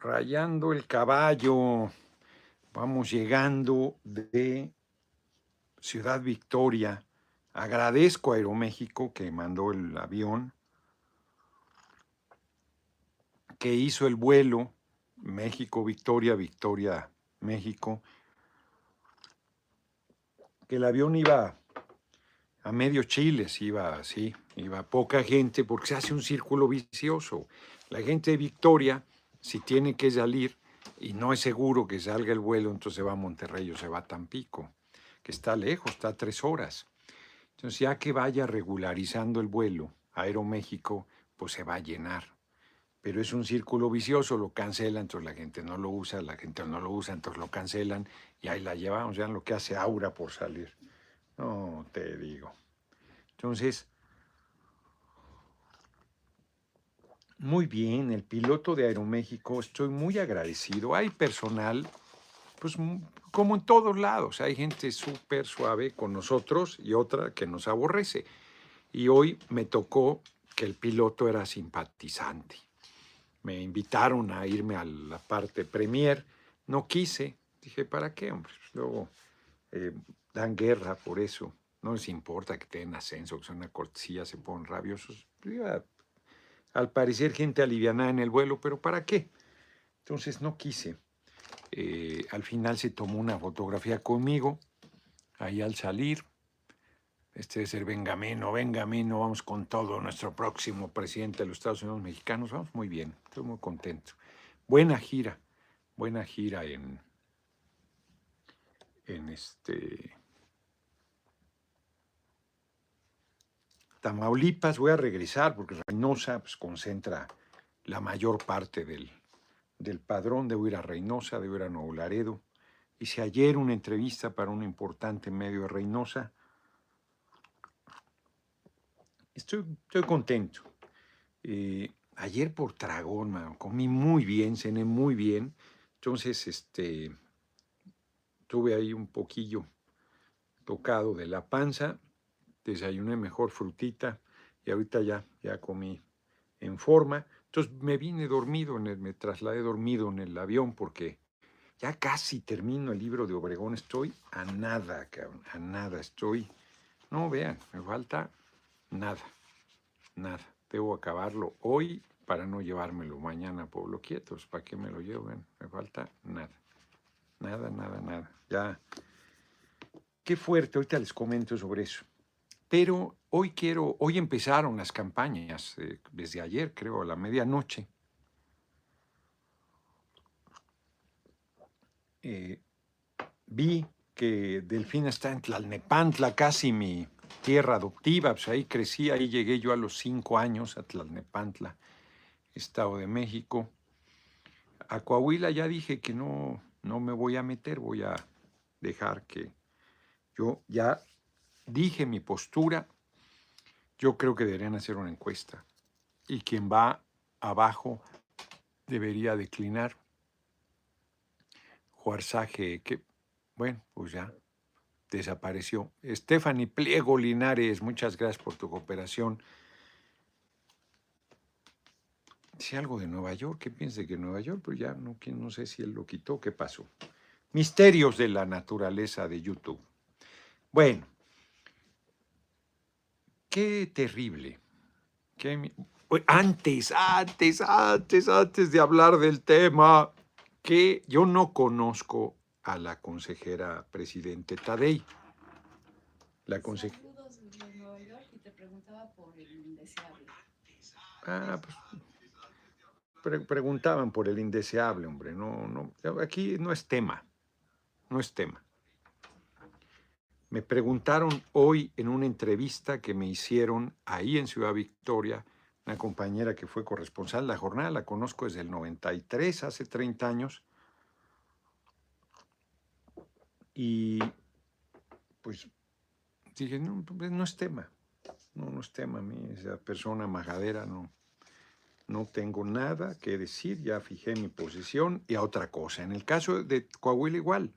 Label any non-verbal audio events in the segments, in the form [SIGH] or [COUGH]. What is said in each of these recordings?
rayando el caballo. Vamos llegando de Ciudad Victoria. Agradezco a Aeroméxico que mandó el avión, que hizo el vuelo México, Victoria, Victoria, México, que el avión iba a medio Chile, iba así, iba poca gente porque se hace un círculo vicioso. La gente de Victoria, si tiene que salir y no es seguro que salga el vuelo, entonces va a Monterrey o se va a Tampico, que está lejos, está tres horas. Entonces ya que vaya regularizando el vuelo, Aeroméxico, pues se va a llenar. Pero es un círculo vicioso, lo cancelan, entonces la gente no lo usa, la gente no lo usa, entonces lo cancelan y ahí la llevamos, ya lo que hace Aura por salir. No, te digo. Entonces, Muy bien, el piloto de Aeroméxico, estoy muy agradecido. Hay personal, pues como en todos lados, hay gente súper suave con nosotros y otra que nos aborrece. Y hoy me tocó que el piloto era simpatizante. Me invitaron a irme a la parte premier, no quise. Dije, ¿para qué, hombre? Luego eh, dan guerra por eso. No les importa que tengan ascenso, que sea una cortesía, se ponen rabiosos. Al parecer gente alivianada en el vuelo, pero ¿para qué? Entonces no quise. Eh, al final se tomó una fotografía conmigo, ahí al salir. Este es el Benjamino, Benjamino, vamos con todo, nuestro próximo presidente de los Estados Unidos mexicanos, vamos muy bien, estoy muy contento. Buena gira, buena gira en, en este Tamaulipas, voy a regresar porque Reynosa pues, concentra la mayor parte del, del padrón. Debo ir a Reynosa, debo ir a Nuevo Laredo. Hice ayer una entrevista para un importante medio de Reynosa. Estoy, estoy contento. Eh, ayer por Tragón, comí muy bien, cené muy bien. Entonces, este, tuve ahí un poquillo tocado de la panza desayuné mejor frutita y ahorita ya, ya comí en forma. Entonces me vine dormido, en el, me trasladé dormido en el avión porque ya casi termino el libro de Obregón. Estoy a nada, cabrón, a nada. Estoy, no vean, me falta nada, nada. Debo acabarlo hoy para no llevármelo mañana a Pueblo Quietos. ¿Para qué me lo lleven? Me falta nada, nada, nada, nada. Ya, qué fuerte. Ahorita les comento sobre eso. Pero hoy quiero, hoy empezaron las campañas, eh, desde ayer creo, a la medianoche. Eh, vi que Delfina está en Tlalnepantla, casi mi tierra adoptiva, pues ahí crecí, ahí llegué yo a los cinco años a Tlalnepantla, Estado de México. A Coahuila ya dije que no, no me voy a meter, voy a dejar que yo ya dije mi postura, yo creo que deberían hacer una encuesta y quien va abajo debería declinar. Juarzaje, que, bueno, pues ya desapareció. Stephanie Pliego Linares, muchas gracias por tu cooperación. Si algo de Nueva York, ¿qué piensa que Nueva York? Pues ya no, no sé si él lo quitó, ¿qué pasó? Misterios de la naturaleza de YouTube. Bueno, Qué terrible. Antes, antes, antes, antes de hablar del tema, que yo no conozco a la consejera presidente Tadei. La consejera. Ah, pues, preguntaban por el indeseable, hombre. No, no, aquí no es tema. No es tema. Me preguntaron hoy en una entrevista que me hicieron ahí en Ciudad Victoria, una compañera que fue corresponsal de la jornada, la conozco desde el 93, hace 30 años. Y pues dije, no, pues, no es tema, no, no es tema a mí, esa persona majadera, no, no tengo nada que decir, ya fijé mi posición y a otra cosa. En el caso de Coahuila igual,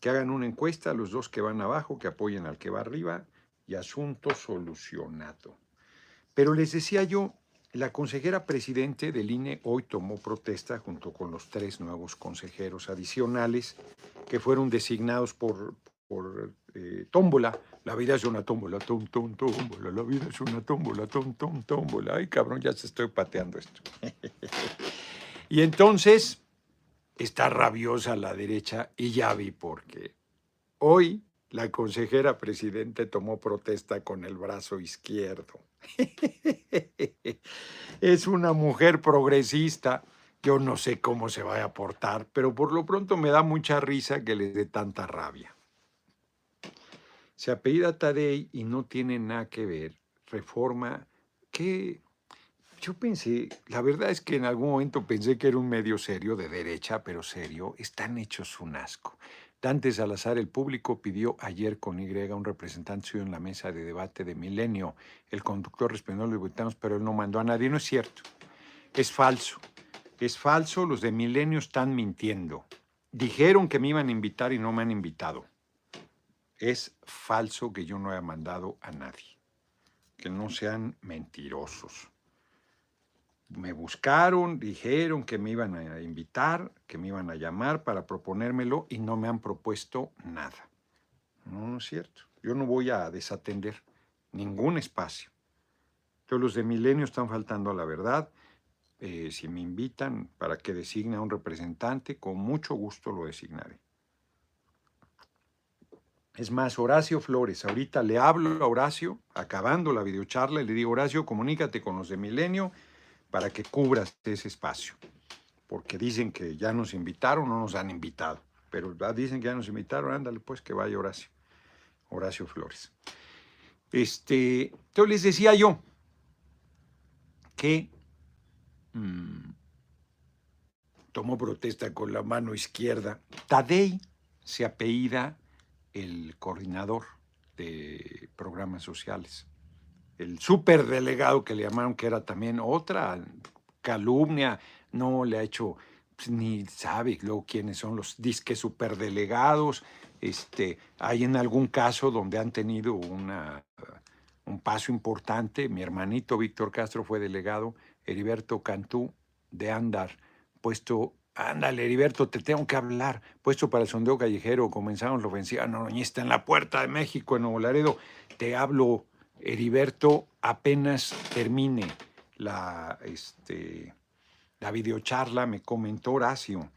que hagan una encuesta, los dos que van abajo, que apoyen al que va arriba y asunto solucionado. Pero les decía yo, la consejera presidente del INE hoy tomó protesta junto con los tres nuevos consejeros adicionales que fueron designados por, por eh, tómbola. La vida es una tómbola, tom, tom, tómbola. La vida es una tómbola, tom, tom, tómbola. Ay, cabrón, ya se estoy pateando esto. [LAUGHS] y entonces está rabiosa la derecha y ya vi por qué. Hoy la consejera presidente tomó protesta con el brazo izquierdo. [LAUGHS] es una mujer progresista. Yo no sé cómo se va a portar, pero por lo pronto me da mucha risa que le dé tanta rabia. Se apellida Tadei y no tiene nada que ver. Reforma que yo pensé, la verdad es que en algún momento pensé que era un medio serio de derecha, pero serio, están hechos un asco. Dante Salazar, el público pidió ayer con Y un representante suyo en la mesa de debate de Milenio. El conductor respondió a los diputados, pero él no mandó a nadie. No es cierto. Es falso. Es falso. Los de Milenio están mintiendo. Dijeron que me iban a invitar y no me han invitado. Es falso que yo no haya mandado a nadie. Que no sean mentirosos me buscaron, dijeron que me iban a invitar, que me iban a llamar para proponérmelo y no me han propuesto nada. No, no es cierto. Yo no voy a desatender ningún espacio. Todos los de Milenio están faltando a la verdad. Eh, si me invitan para que designe a un representante, con mucho gusto lo designaré. Es más, Horacio Flores, ahorita le hablo a Horacio, acabando la videocharla, le digo, Horacio, comunícate con los de Milenio para que cubras ese espacio. Porque dicen que ya nos invitaron, no nos han invitado. Pero dicen que ya nos invitaron, ándale pues que vaya Horacio. Horacio Flores. Este, entonces les decía yo que mm, tomó protesta con la mano izquierda. Tadei se apellida el coordinador de programas sociales el superdelegado que le llamaron, que era también otra calumnia, no le ha hecho, pues, ni sabe luego quiénes son los disque superdelegados. Este, hay en algún caso donde han tenido una, un paso importante. Mi hermanito Víctor Castro fue delegado, Heriberto Cantú de Andar, puesto Ándale, Heriberto, te tengo que hablar. Puesto para el sondeo callejero, comenzamos la ofensiva está en la puerta de México, en Nuevo Laredo. Te hablo Heriberto apenas termine la, este, la videocharla, me comentó Horacio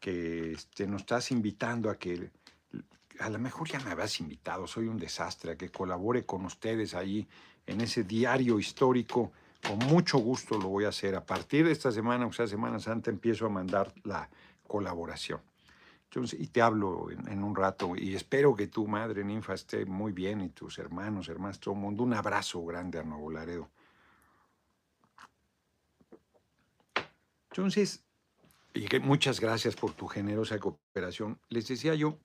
que este, nos estás invitando a que, a lo mejor ya me habías invitado, soy un desastre, a que colabore con ustedes ahí en ese diario histórico. Con mucho gusto lo voy a hacer. A partir de esta semana, o sea, Semana Santa, empiezo a mandar la colaboración y te hablo en, un rato y espero que tu madre ninfa esté muy bien y tus hermanos, hermanas, todo el mundo. Un abrazo grande a Nuevo Laredo. Entonces, y que muchas gracias por tu generosa cooperación. Les decía yo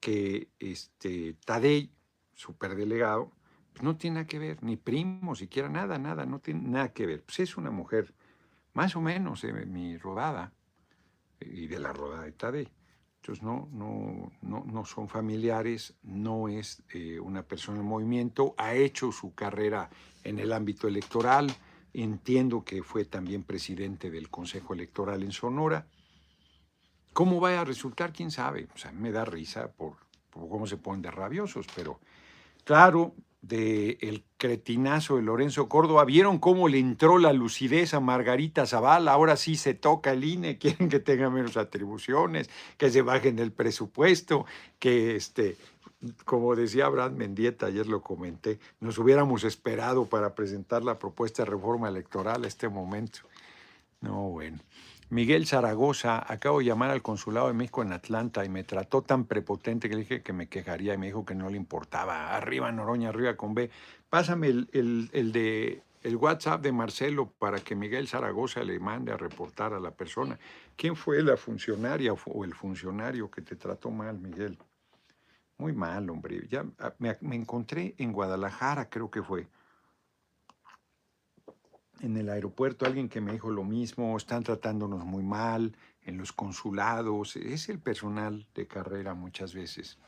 que este Tadei, superdelegado, pues no tiene nada que ver, ni primo, siquiera nada, nada, no tiene nada que ver. Pues es una mujer más o menos de mi rodada y de la rodada de Tadei. Entonces, no, no, no, no son familiares, no es eh, una persona en movimiento, ha hecho su carrera en el ámbito electoral, entiendo que fue también presidente del Consejo Electoral en Sonora. ¿Cómo va a resultar? ¿Quién sabe? O sea, me da risa por, por cómo se ponen de rabiosos, pero claro, del el cretinazo de Lorenzo Córdoba. ¿Vieron cómo le entró la lucidez a Margarita Zavala? Ahora sí se toca el INE, [LAUGHS] quieren que tenga menos atribuciones, que se bajen del presupuesto, que este, como decía Brad Mendieta, ayer lo comenté, nos hubiéramos esperado para presentar la propuesta de reforma electoral a este momento. No, bueno. Miguel Zaragoza, acabo de llamar al consulado de México en Atlanta y me trató tan prepotente que le dije que me quejaría y me dijo que no le importaba. Arriba Noroña, arriba con B. Pásame el, el, de, el WhatsApp de Marcelo para que Miguel Zaragoza le mande a reportar a la persona. ¿Quién fue la funcionaria o el funcionario que te trató mal, Miguel? Muy mal, hombre. Ya ah, me, me encontré en Guadalajara, creo que fue en el aeropuerto alguien que me dijo lo mismo, están tratándonos muy mal, en los consulados, es el personal de carrera muchas veces.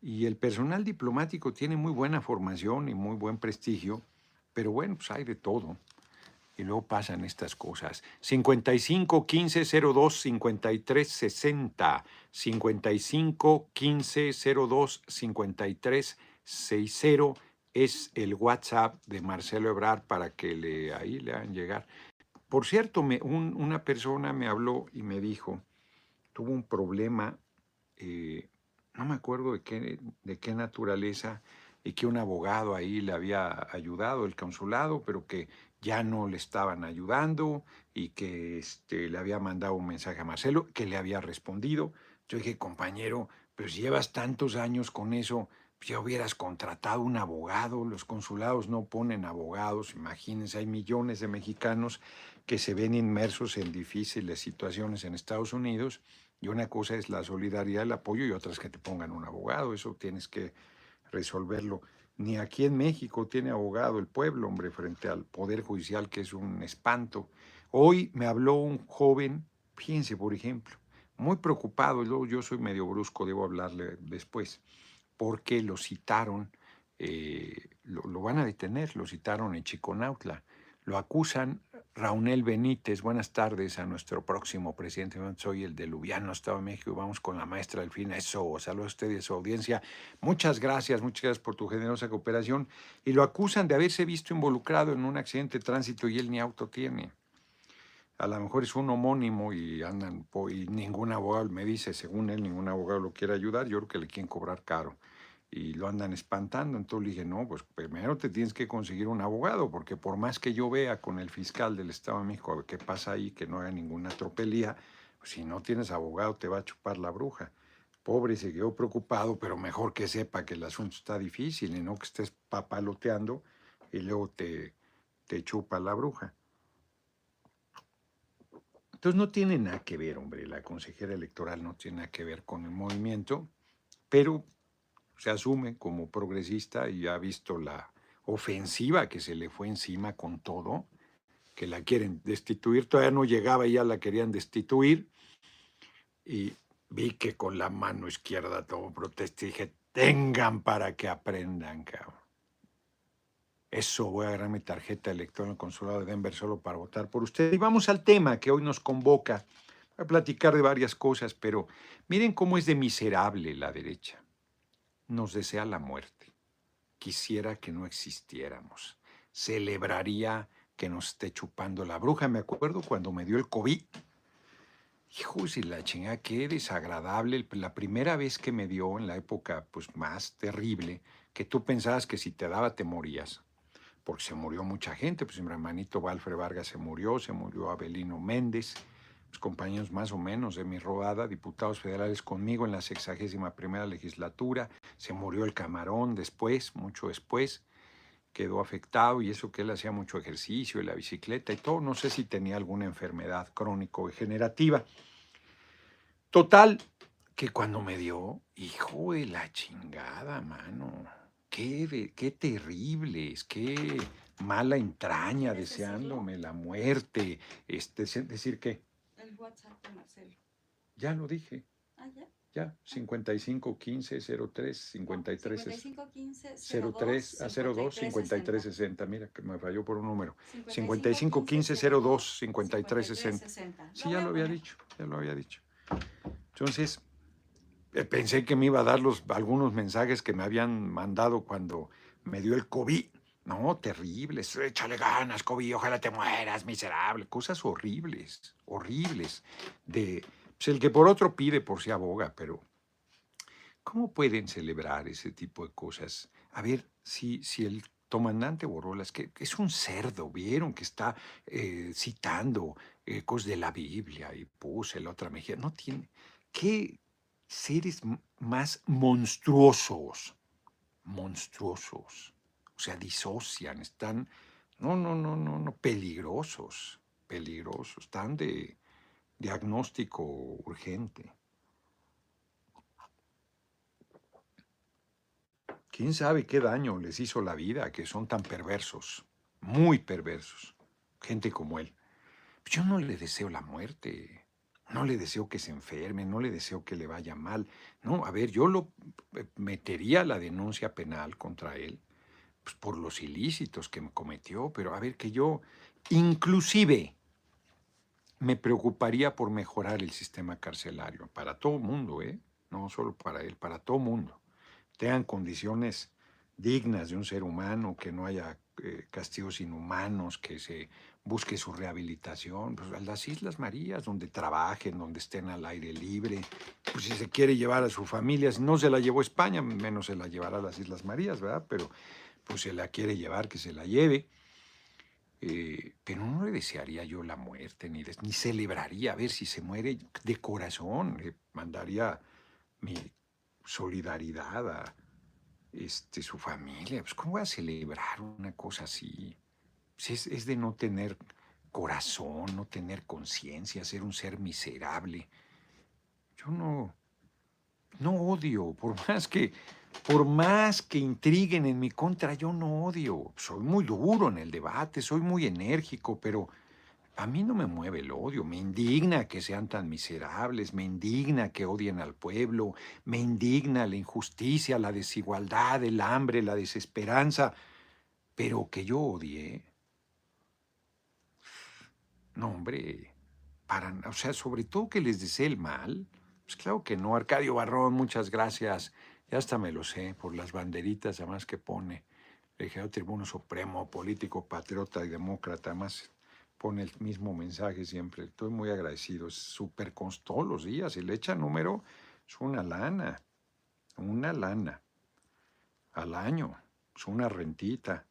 Y el personal diplomático tiene muy buena formación y muy buen prestigio, pero bueno, pues hay de todo. y luego pasan estas cosas. 55 15 02 53 60. 55 15 02 53 60 es el WhatsApp de Marcelo Ebrard para que le, ahí le hagan llegar. Por cierto, me, una persona me habló y me dijo, tuvo un problema, eh, no me acuerdo de qué, de qué naturaleza, y que un abogado ahí le había ayudado, el consulado, pero que ya no le estaban ayudando y que este, le había mandado un mensaje a Marcelo, que le había respondido. Yo dije, compañero, pero si llevas tantos años con eso, ya hubieras contratado un abogado. Los consulados no ponen abogados. Imagínense, hay millones de mexicanos que se ven inmersos en difíciles situaciones en Estados Unidos. Y una cosa es la solidaridad, el apoyo, y otra es que te pongan un abogado. Eso tienes que resolverlo ni aquí en México tiene abogado el pueblo, hombre, frente al Poder Judicial, que es un espanto. Hoy me habló un joven, fíjense, por ejemplo, muy preocupado, yo, yo soy medio brusco, debo hablarle después, porque lo citaron, eh, lo, van a detener, lo citaron en Chiconautla, lo acusan Raúl Benítez, buenas tardes a nuestro próximo presidente. Soy el de Lubiano, Estado de México, vamos con la maestra Delfina. Eso, saludos a usted y a su audiencia. Muchas gracias, muchas gracias por tu generosa cooperación. Y lo acusan de haberse visto involucrado en un accidente de tránsito y él ni auto tiene. A lo mejor es un homónimo y andan, y ningún abogado me dice, según él, ningún abogado lo quiere ayudar. Yo creo que le quieren cobrar caro y lo andan espantando. Entonces le dije, no, pues primero te tienes que conseguir un abogado, porque por más que yo vea con el fiscal del Estado de México a ver qué pasa ahí, que no haga ninguna tropelía, pues si no tienes abogado te va a chupar la bruja. Pobre se quedó preocupado, pero mejor que sepa que el asunto está difícil y no que estés papaloteando y luego te, te chupa la bruja. Entonces no tiene nada que ver, hombre, la consejera electoral no tiene nada que ver con el movimiento, pero se asume como progresista y ha visto la ofensiva que se le fue encima con todo, que la quieren destituir, todavía no llegaba y ya la querían destituir, y vi que con la mano izquierda todo protesta y dije, tengan para que aprendan, cabrón. Eso, voy a agarrar mi tarjeta electoral en el consulado de Denver solo para votar por usted. Y vamos al tema que hoy nos convoca. A platicar de varias cosas, pero miren cómo es de miserable la derecha nos desea la muerte. Quisiera que no existiéramos. Celebraría que nos esté chupando la bruja. Me acuerdo cuando me dio el COVID. Hijo, si la chingada, qué desagradable. La primera vez que me dio en la época pues, más terrible, que tú pensabas que si te daba te morías. Porque se murió mucha gente. Pues mi hermanito Valfre Vargas se murió, se murió Abelino Méndez, compañeros más o menos de mi rodada, diputados federales conmigo en la sexagésima primera legislatura. Se murió el camarón después, mucho después, quedó afectado y eso que él hacía mucho ejercicio y la bicicleta y todo. No sé si tenía alguna enfermedad crónico-degenerativa. Total, que cuando me dio, hijo de la chingada, mano, qué, qué terribles, qué mala entraña deseándome la muerte. Este, decir que WhatsApp de Marcelo. Ya lo dije. Ah, ya. Ya, 55 15 03 53 55 15 03 a 02 53 60. Mira que me falló por un número. 55 15 02 53 60. Sí, ya lo había dicho, ya lo había dicho. Entonces, eh, pensé que me iba a dar los, algunos mensajes que me habían mandado cuando me dio el COVID. No, terribles. Échale ganas, Kobe, ojalá te mueras, miserable. Cosas horribles, horribles. De, pues el que por otro pide, por si aboga, pero ¿cómo pueden celebrar ese tipo de cosas? A ver, si, si el comandante Borolas, que, es un cerdo, vieron que está eh, citando ecos de la Biblia y puse la otra mejilla, no tiene. ¿Qué seres más monstruosos? Monstruosos sea, disocian, están, no, no, no, no, no, peligrosos, peligrosos, están de diagnóstico urgente. ¿Quién sabe qué daño les hizo la vida que son tan perversos, muy perversos, gente como él? Yo no le deseo la muerte, no le deseo que se enferme, no le deseo que le vaya mal. No, a ver, yo lo metería la denuncia penal contra él, pues, por los ilícitos que cometió, pero a ver que yo, Inclusive, me preocuparía por mejorar el sistema carcelario para todo mundo, ¿eh? no solo para él, para todo mundo. Tengan condiciones dignas de un ser humano, que no haya eh, castigos inhumanos, que se busque su rehabilitación, pues a las Islas Marías, donde trabajen, donde estén al aire libre, pues si se quiere llevar a su familia, si no se la llevó España, menos se la llevará a las Islas Marías, ¿verdad? Pero pues se la quiere llevar, que se la lleve. Eh, pero no le desearía yo la muerte, ni, ni celebraría a ver si se muere de corazón. Le mandaría mi solidaridad a este, su familia. Pues, ¿Cómo voy a celebrar una cosa así? Pues, es, de no tener corazón, no tener conciencia, ser un ser miserable. Yo no, no odio, por [LAUGHS] más que, por más que intriguen en mi contra, yo no odio. Soy muy duro en el debate, soy muy enérgico, pero a mí no me mueve el odio, me indigna que sean tan miserables, me indigna que odien al pueblo, me indigna la injusticia, la desigualdad, el hambre, la desesperanza, pero que yo odie. No, hombre, para, o sea, sobre todo que les desee el mal. Pues claro que no, Arcadio Barrón, muchas gracias. Ya hasta me lo sé, por las banderitas además que pone. El Tribuno Supremo, político, patriota y demócrata, más pone el mismo mensaje siempre. Estoy muy agradecido. Es súper todos los días. Y le echa número, es una lana. Una lana. Al año. Es una rentita.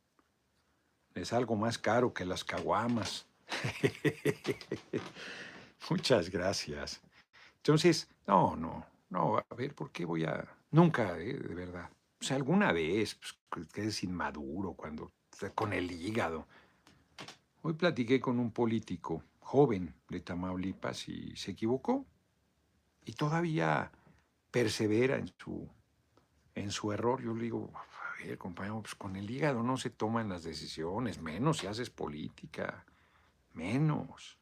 Es algo más caro que las caguamas. [LAUGHS] Muchas gracias. Entonces, no, no, no, a ver, ¿por qué voy a...? Nunca, eh, de verdad. O sea, alguna vez, pues, que es inmaduro, cuando, con el hígado. Hoy platiqué con un político joven de Tamaulipas y se equivocó. Y todavía persevera en su, en su error. Yo le digo, a ver, compañero, pues con el hígado no se toman las decisiones, menos si haces política, menos.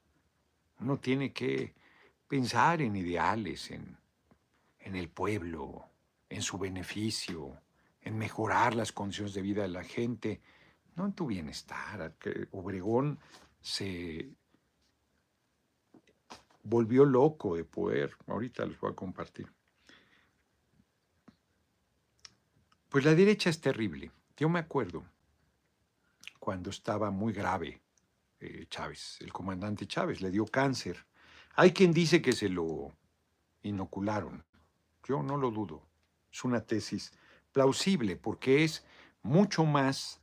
Uno tiene que pensar en ideales, en, en el pueblo, en su beneficio, en mejorar las condiciones de vida de la gente no en tu bienestar. Obregón se volvió loco de poder. Ahorita les voy a compartir. Pues la derecha es terrible. Yo me acuerdo cuando estaba muy grave eh, Chávez, el comandante Chávez, le dio cáncer. Hay quien dice que se lo inocularon. Yo no lo dudo. Es una tesis plausible porque es mucho más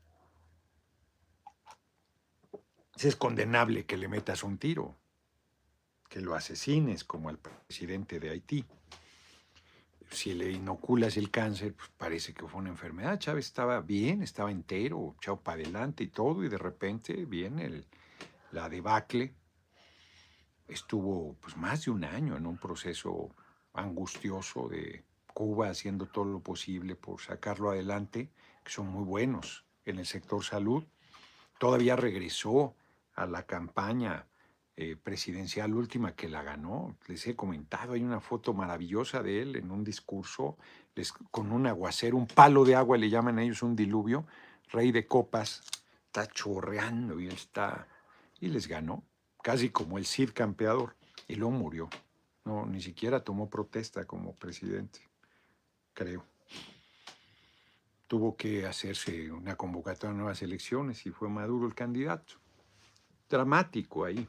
es condenable que le metas un tiro, que lo asesines como al presidente de Haití. Si le inoculas el cáncer, pues parece que fue una enfermedad. Chávez estaba bien, estaba entero, echado para adelante y todo, y de repente viene la debacle. Estuvo pues, más de un año en un proceso angustioso de Cuba haciendo todo lo posible por sacarlo adelante, que son muy buenos en el sector salud. Todavía regresó a la campaña eh, presidencial última que la ganó. Les he comentado, hay una foto maravillosa de él en un discurso con un aguacero, un palo de agua, le llaman a ellos un diluvio, rey de copas, está chorreando y está, y les ganó, casi como el Cid campeador, y luego murió. No, ni siquiera tomó protesta como presidente, creo. Tuvo que hacerse una convocatoria a nuevas elecciones y fue Maduro el candidato. Dramático ahí.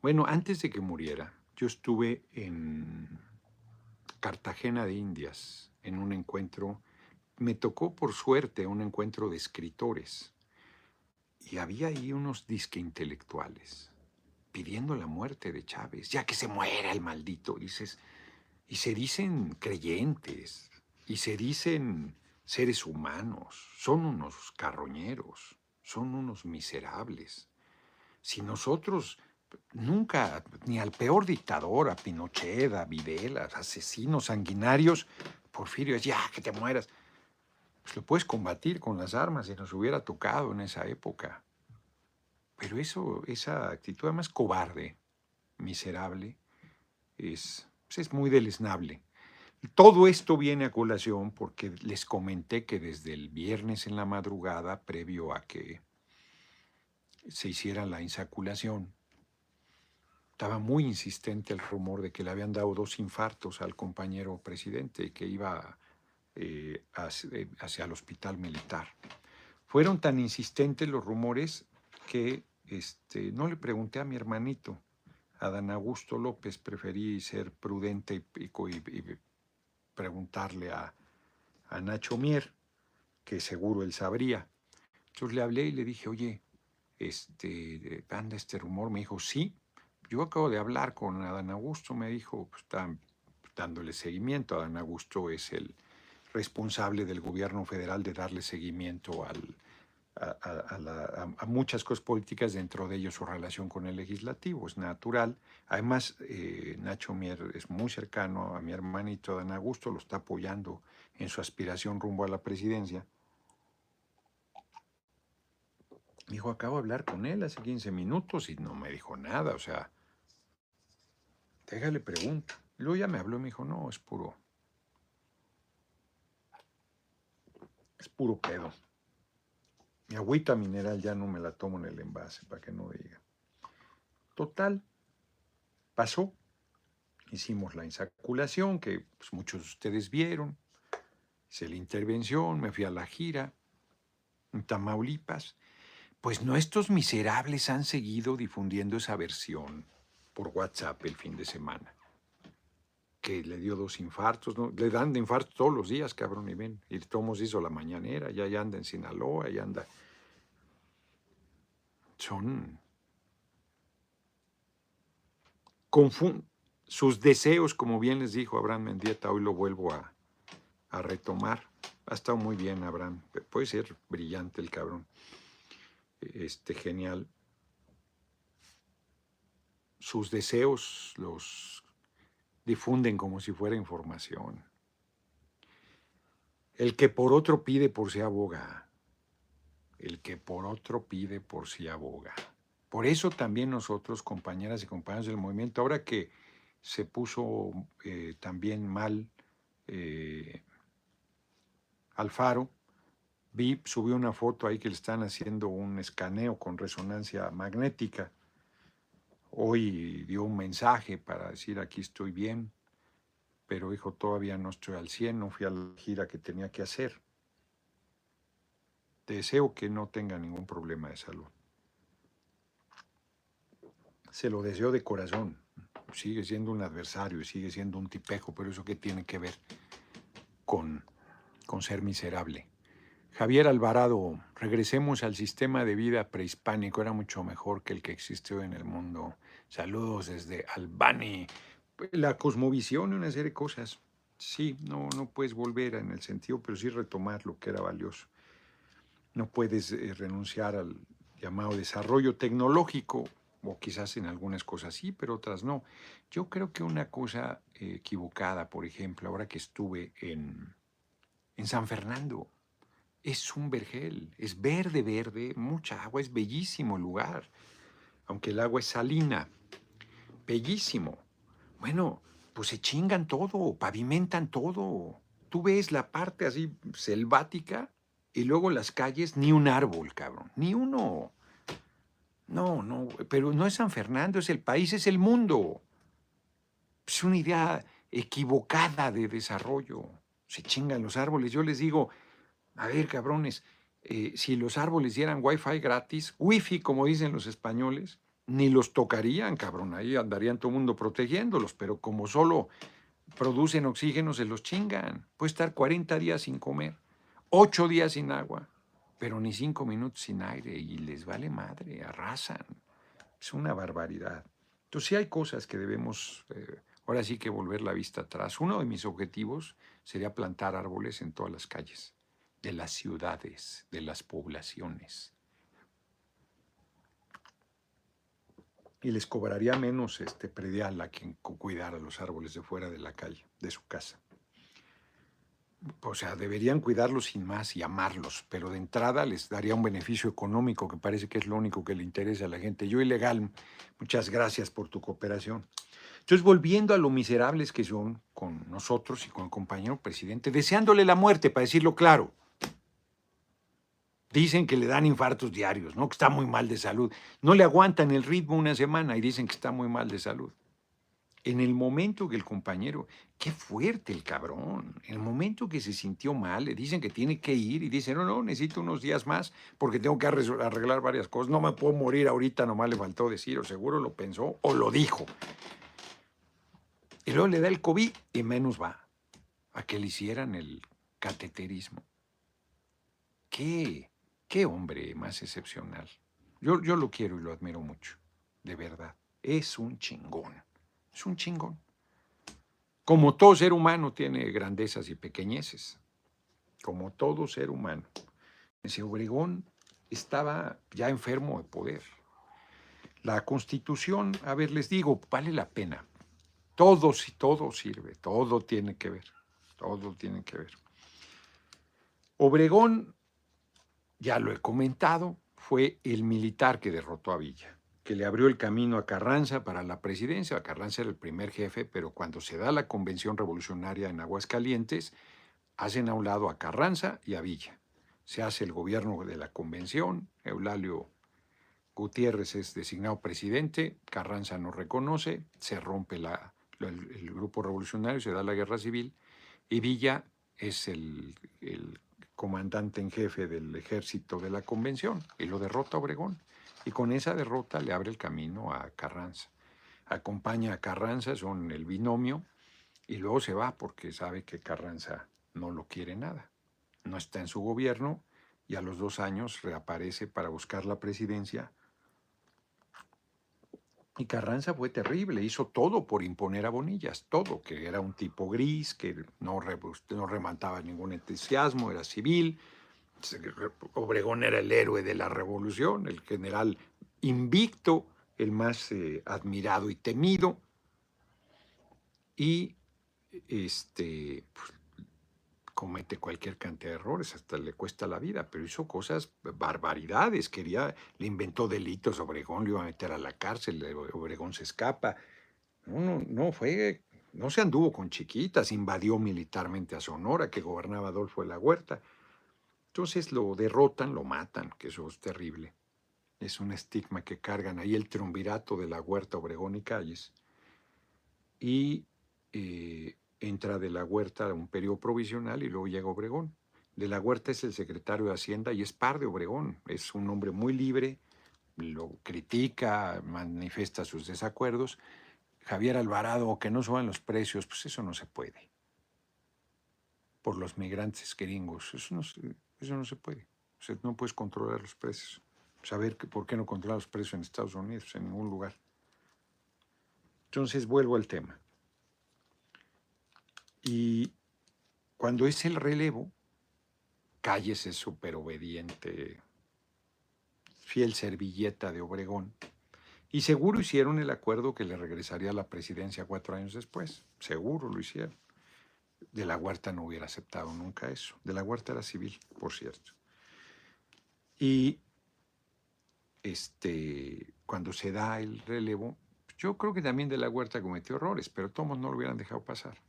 Bueno, antes de que muriera, yo estuve en Cartagena de Indias en un encuentro, me tocó por suerte un encuentro de escritores. Y había ahí unos disque intelectuales pidiendo la muerte de Chávez, ya que se muera el maldito, dices, y se dicen creyentes, y se dicen seres humanos, son unos carroñeros son unos miserables. Si nosotros nunca, ni al peor dictador, a Pinochet, a Videla, asesinos sanguinarios, Porfirio es ya que te mueras. Pues lo puedes combatir con las armas si nos hubiera tocado en esa época. Pero eso, esa actitud además cobarde, miserable, es, pues es muy deleznable. Todo esto viene a colación porque les comenté que desde el viernes en la madrugada, previo a que se hiciera la insaculación. Estaba muy insistente el rumor de que le habían dado dos infartos al compañero presidente y que iba eh, hacia, hacia el hospital militar. Fueron tan insistentes los rumores que este, no le pregunté a mi hermanito, a Dan Augusto López, preferí ser prudente y, y preguntarle a, Nacho Mier, que seguro él sabría. Entonces le hablé y le dije, oye, este, anda este rumor. Me dijo, sí, yo acabo de hablar con Adán Augusto, me dijo, pues, dándole seguimiento. Adán Augusto es el responsable del gobierno federal de darle seguimiento al, a, muchas cosas políticas, dentro de ellos su relación con el legislativo, es natural. Además, eh, Nacho Mier es muy cercano a mi hermanito Dan Augusto, lo está apoyando en su aspiración rumbo a la presidencia. Me dijo, acabo de hablar con él hace 15 minutos y no me dijo nada, o sea, déjale pregunta. Luego ya me habló y me dijo, no, es puro, es puro pedo. Mi agüita mineral ya no me la tomo en el envase, para que no diga. Total, pasó. Hicimos la insaculación, que pues, muchos de ustedes vieron. Hice la intervención, me fui a la gira en Tamaulipas. Pues no, estos miserables han seguido difundiendo esa versión por WhatsApp el fin de semana. Que le dio dos infartos, ¿no? Le dan de infarto todos los días, cabrón, y ven. Y Tomos hizo la mañanera, ya, anda en Sinaloa, ya anda son sus deseos, como bien les dijo Abraham Mendieta, hoy lo vuelvo a, a retomar. Ha estado muy bien, Abraham. Puede ser brillante el cabrón. Este, genial. Sus deseos los difunden como si fuera información. El que por otro pide por si aboga el que por otro pide por sí aboga. Por eso también nosotros, compañeras y compañeros del movimiento, ahora que se puso eh, también mal eh, Alfaro, vi, subió una foto ahí que le están haciendo un escaneo con resonancia magnética. Hoy dio un mensaje para decir aquí estoy bien, pero dijo todavía no estoy al 100, no fui a la gira que tenía que hacer deseo que no tenga ningún problema de salud. Se lo deseo de corazón. Sigue siendo un adversario sigue siendo un tipejo, pero eso qué tiene que ver con, con ser miserable. Javier Alvarado, regresemos al sistema de vida prehispánico, era mucho mejor que el que existió en el mundo. Saludos desde Albany. La cosmovisión y una serie de cosas. Sí, no, no puedes volver en el sentido, pero sí retomar lo que era valioso. No puedes eh, renunciar al llamado desarrollo tecnológico, o quizás en algunas cosas sí, pero otras no. Yo creo que una cosa eh, equivocada, por ejemplo, ahora que estuve en, en San Fernando, es un vergel, es verde, verde, mucha agua, es bellísimo el lugar, aunque el agua es salina, bellísimo. Bueno, pues se chingan todo, pavimentan todo. Tú ves la parte así selvática y luego las calles, ni un árbol, cabrón, ni uno. No, no, pero no es San Fernando, es el país, es el mundo. Es una idea equivocada de desarrollo. Se chingan los árboles. Yo les digo, a ver, cabrones, eh, si los árboles dieran wifi gratis, wifi, como dicen los españoles, ni los tocarían, cabrón. Ahí andarían todo el mundo protegiéndolos, pero como solo producen oxígeno, se los chingan. Puede estar 40 días sin comer ocho días sin agua, pero ni cinco minutos sin aire y les vale madre, arrasan. Es una barbaridad. Entonces sí hay cosas que debemos, eh, ahora sí que volver la vista atrás. Uno de mis objetivos sería plantar árboles en todas las calles, de las ciudades, de las poblaciones. Y les cobraría menos este predial a quien cuidara los árboles de fuera de la calle, de su casa o sea, deberían cuidarlos sin más y amarlos, pero de entrada les daría un beneficio económico que parece que es lo único que le interesa a la gente. Yo ilegal, muchas gracias por tu cooperación. Entonces, volviendo a lo miserables que son con nosotros y con el compañero presidente, deseándole la muerte, para decirlo claro. Dicen que le dan infartos diarios, ¿no? Que está muy mal de salud. No le aguantan el ritmo una semana y dicen que está muy mal de salud. En el momento que el compañero, qué fuerte el cabrón, en el momento que se sintió mal, le dicen que tiene que ir y dice, no, no, necesito unos días más porque tengo que arreglar varias cosas, no me puedo morir ahorita, nomás le faltó decir, o seguro lo pensó o lo dijo. Y luego le da el COVID y menos va a que le hicieran el cateterismo. ¿Qué? Qué hombre más excepcional. Yo, yo lo quiero y lo admiro mucho, de verdad. Es un chingón. Es un chingón. Como todo ser humano tiene grandezas y pequeñeces. Como todo ser humano. Ese Obregón estaba ya enfermo de poder. La constitución, a ver, les digo, vale la pena. Todo, todo sirve, todo tiene que ver. Todo tiene que ver. Obregón ya lo he comentado, fue el militar que derrotó a Villa, que le abrió el camino a Carranza para la presidencia. Carranza era el primer jefe, pero cuando se da la convención revolucionaria en Aguascalientes, hacen a un lado a Carranza y a Villa. Se hace el gobierno de la convención, Eulalio Gutiérrez es designado presidente, Carranza no reconoce, se rompe el, grupo revolucionario, se da la guerra civil y Villa es el comandante en jefe del ejército de la convención y lo derrota Obregón. Y con esa derrota le abre el camino a Carranza. Acompaña a Carranza, son el binomio, y luego se va porque sabe que Carranza no lo quiere nada. No está en su gobierno y a los dos años reaparece para buscar la presidencia y Carranza fue terrible, hizo todo por imponer a Bonillas, todo, que era un tipo gris, que no, no remataba ningún entusiasmo, era civil. Obregón era el héroe de la revolución, el general invicto, el más eh, admirado y temido. Y este, pues, comete cualquier cantidad de errores, hasta le cuesta la vida, pero hizo cosas, barbaridades, quería, le inventó delitos, Obregón le iba a meter a la cárcel, Obregón se escapa. No, no, no fue, no se anduvo con chiquitas, invadió militarmente a Sonora, que gobernaba Adolfo de la Huerta. Entonces lo derrotan, lo matan, que eso es terrible. Es un estigma que cargan ahí el triunvirato de la Huerta, Obregón y Calles. Y eh, entra de la Huerta a un periodo provisional y luego llega Obregón. De la Huerta es el secretario de Hacienda y es par de Obregón. Es un hombre muy libre, lo critica, manifiesta sus desacuerdos. Javier Alvarado, que no suban los precios, pues eso no se puede. Por los migrantes gringos, eso no, eso no se puede. O no puedes controlar los precios. Saber que, por qué no controlar los precios en Estados Unidos, en ningún lugar. Entonces vuelvo al tema. Y cuando es el relevo, Calles es súper obediente, fiel servilleta de Obregón. Y seguro hicieron el acuerdo que le regresaría a la presidencia cuatro años después. Seguro lo hicieron. De la Huerta no hubiera aceptado nunca eso. De la Huerta era civil, por cierto. Y este, cuando se da el relevo, yo creo que también de la Huerta cometió errores, pero todos no lo hubieran dejado pasar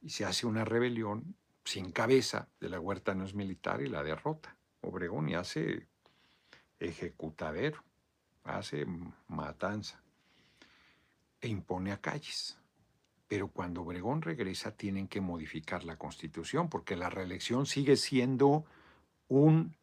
y se hace una rebelión sin cabeza de la Huerta no es militar y la derrota. Obregón y hace ejecutadero, hace matanza e impone a calles. Pero cuando Obregón regresa tienen que modificar la constitución porque la reelección sigue siendo un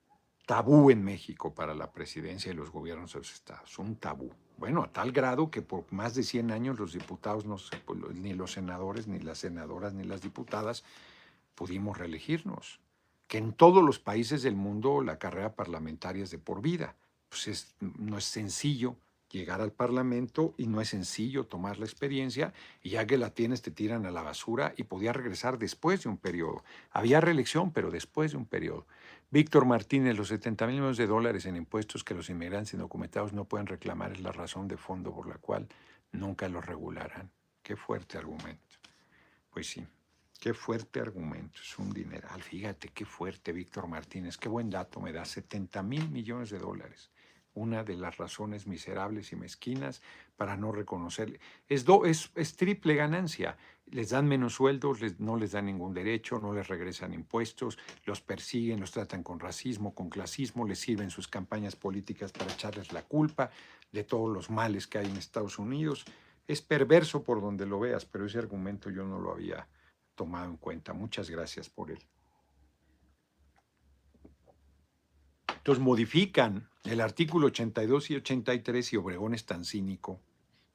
tabú en México para la presidencia y los gobiernos de los estados, un tabú. Bueno, a tal grado que por más de 100 años los diputados, pues, ni los senadores, ni las senadoras, ni las diputadas pudimos reelegirnos. Que en todos los países del mundo la carrera parlamentaria es de por vida. Pues no es sencillo llegar al Parlamento y no es sencillo tomar la experiencia y ya que la tienes te tiran a la basura y podía regresar después de un periodo. Había reelección, pero después de un periodo. Víctor Martínez, los 70 mil millones de dólares en impuestos que los inmigrantes indocumentados no pueden reclamar es la razón de fondo por la cual nunca los regularán. Qué fuerte argumento. Pues sí, qué fuerte argumento. Es un dineral. Fíjate qué fuerte, Víctor Martínez. Qué buen dato me da. 70 mil millones de dólares. una de las razones miserables y mezquinas para no reconocerle. Es, do, es, es triple ganancia. Les dan menos sueldos, no les dan ningún derecho, no les regresan impuestos, los persiguen, los tratan con racismo, con clasismo, les sirven sus campañas políticas para echarles la culpa de todos los males que hay en Estados Unidos. Es perverso por donde lo veas, pero ese argumento yo no lo había tomado en cuenta. Muchas gracias por él. Entonces modifican el artículo 82 y 83 y Obregón es tan cínico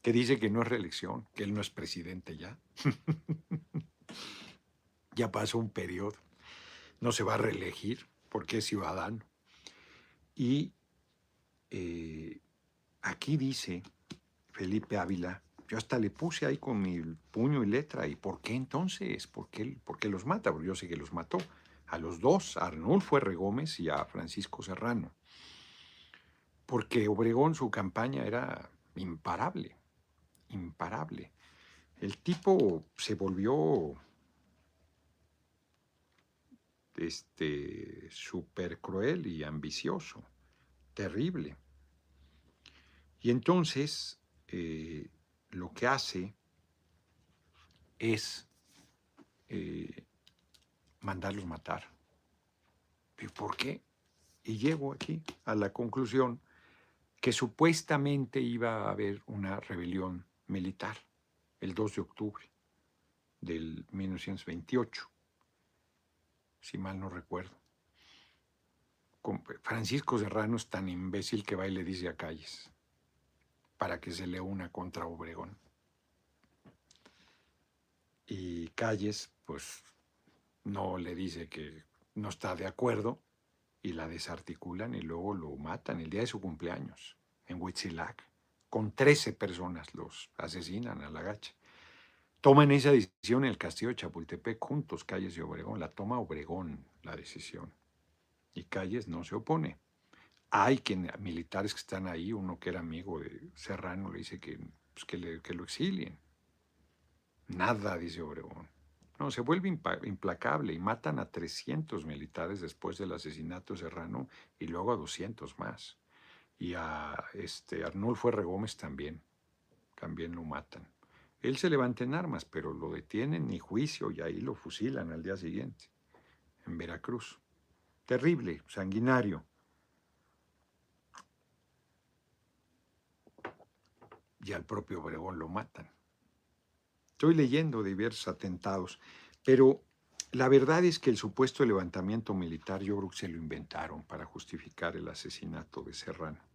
que dice que no es reelección, que él no es presidente ya. [LAUGHS] ya pasó un periodo. No se va a reelegir porque es ciudadano. Y eh, aquí dice Felipe Ávila, yo hasta le puse ahí con mi puño y letra, ¿y por qué entonces? ¿Por qué, por qué los mata? Porque yo sé que los mató a los dos, a Arnulfo R. Gómez y a Francisco Serrano, porque Obregón su campaña era imparable, imparable. El tipo se volvió este súper cruel y ambicioso, terrible. Y entonces eh, lo que hace es eh, mandarlos matar. ¿Y por qué? Y llego aquí a la conclusión que supuestamente iba a haber una rebelión militar el 2 de octubre del 1928, si mal no recuerdo. Francisco Serrano es tan imbécil que va y le dice a Calles para que se le una contra Obregón. Y Calles, pues no le dice que no está de acuerdo y la desarticulan y luego lo matan el día de su cumpleaños en Huitzilac. Con 13 personas los asesinan a la gacha. Toman esa decisión en el castillo de Chapultepec juntos, Calles y Obregón. La toma Obregón la decisión. Y Calles no se opone. Hay quien, militares que están ahí, uno que era amigo de Serrano le dice que, pues, que, que lo exilien. Nada, dice Obregón. No, se vuelve implacable y matan a 300 militares después del asesinato de Serrano y luego a 200 más. Y a este, Arnulfo R. Gómez también, también lo matan. Él se levanta en armas, pero lo detienen ni juicio y ahí lo fusilan al día siguiente, en Veracruz. Terrible, sanguinario. Y al propio Obregón lo matan. Estoy leyendo diversos atentados, pero la verdad es que el supuesto levantamiento militar yo creo que se lo inventaron para justificar el asesinato de Serrano,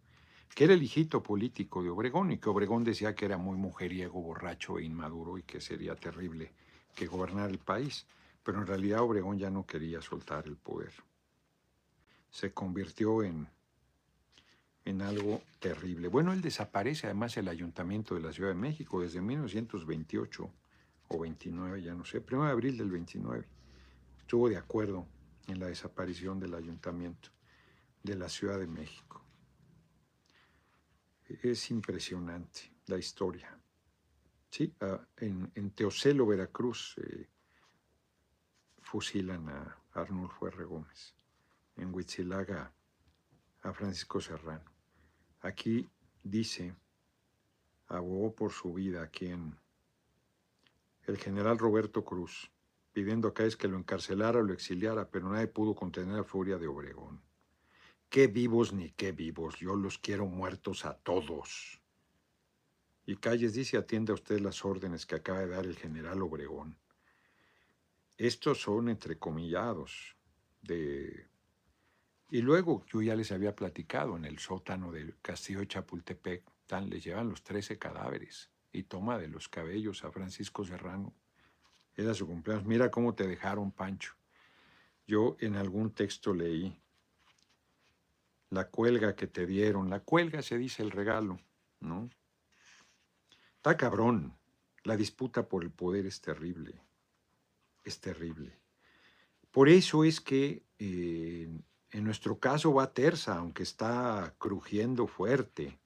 que era el hijito político de Obregón y que Obregón decía que era muy mujeriego, borracho e inmaduro y que sería terrible que gobernara el país, pero en realidad Obregón ya no quería soltar el poder. Se convirtió en en algo terrible. Bueno, él desaparece además el ayuntamiento de la Ciudad de México desde 1928 o 29, ya no sé, 1 de abril del 29. Estuvo de acuerdo en la desaparición del ayuntamiento de la Ciudad de México. Es impresionante la historia. Sí, ah, en, Teocelo, Veracruz, eh, fusilan a Arnulfo R. Gómez. En Huitzilaga, a Francisco Serrano. Aquí dice, abogó por su vida quien el general Roberto Cruz, pidiendo a Cáez que lo encarcelara o lo exiliara, pero nadie pudo contener la furia de Obregón. Qué vivos ni qué vivos, yo los quiero muertos a todos. Y Calles dice, atiende a usted las órdenes que acaba de dar el general Obregón. Estos son entrecomillados de y luego yo ya les había platicado en el sótano del castillo de Chapultepec, tan, les llevan los 13 cadáveres y toma de los cabellos a Francisco Serrano. Era su cumpleaños. Mira cómo te dejaron, Pancho. Yo en algún texto leí la cuelga que te dieron. La cuelga se dice el regalo, ¿no? Está cabrón. La disputa por el poder es terrible. Es terrible. Por eso es que eh, en nuestro caso va tersa, aunque está crujiendo fuerte.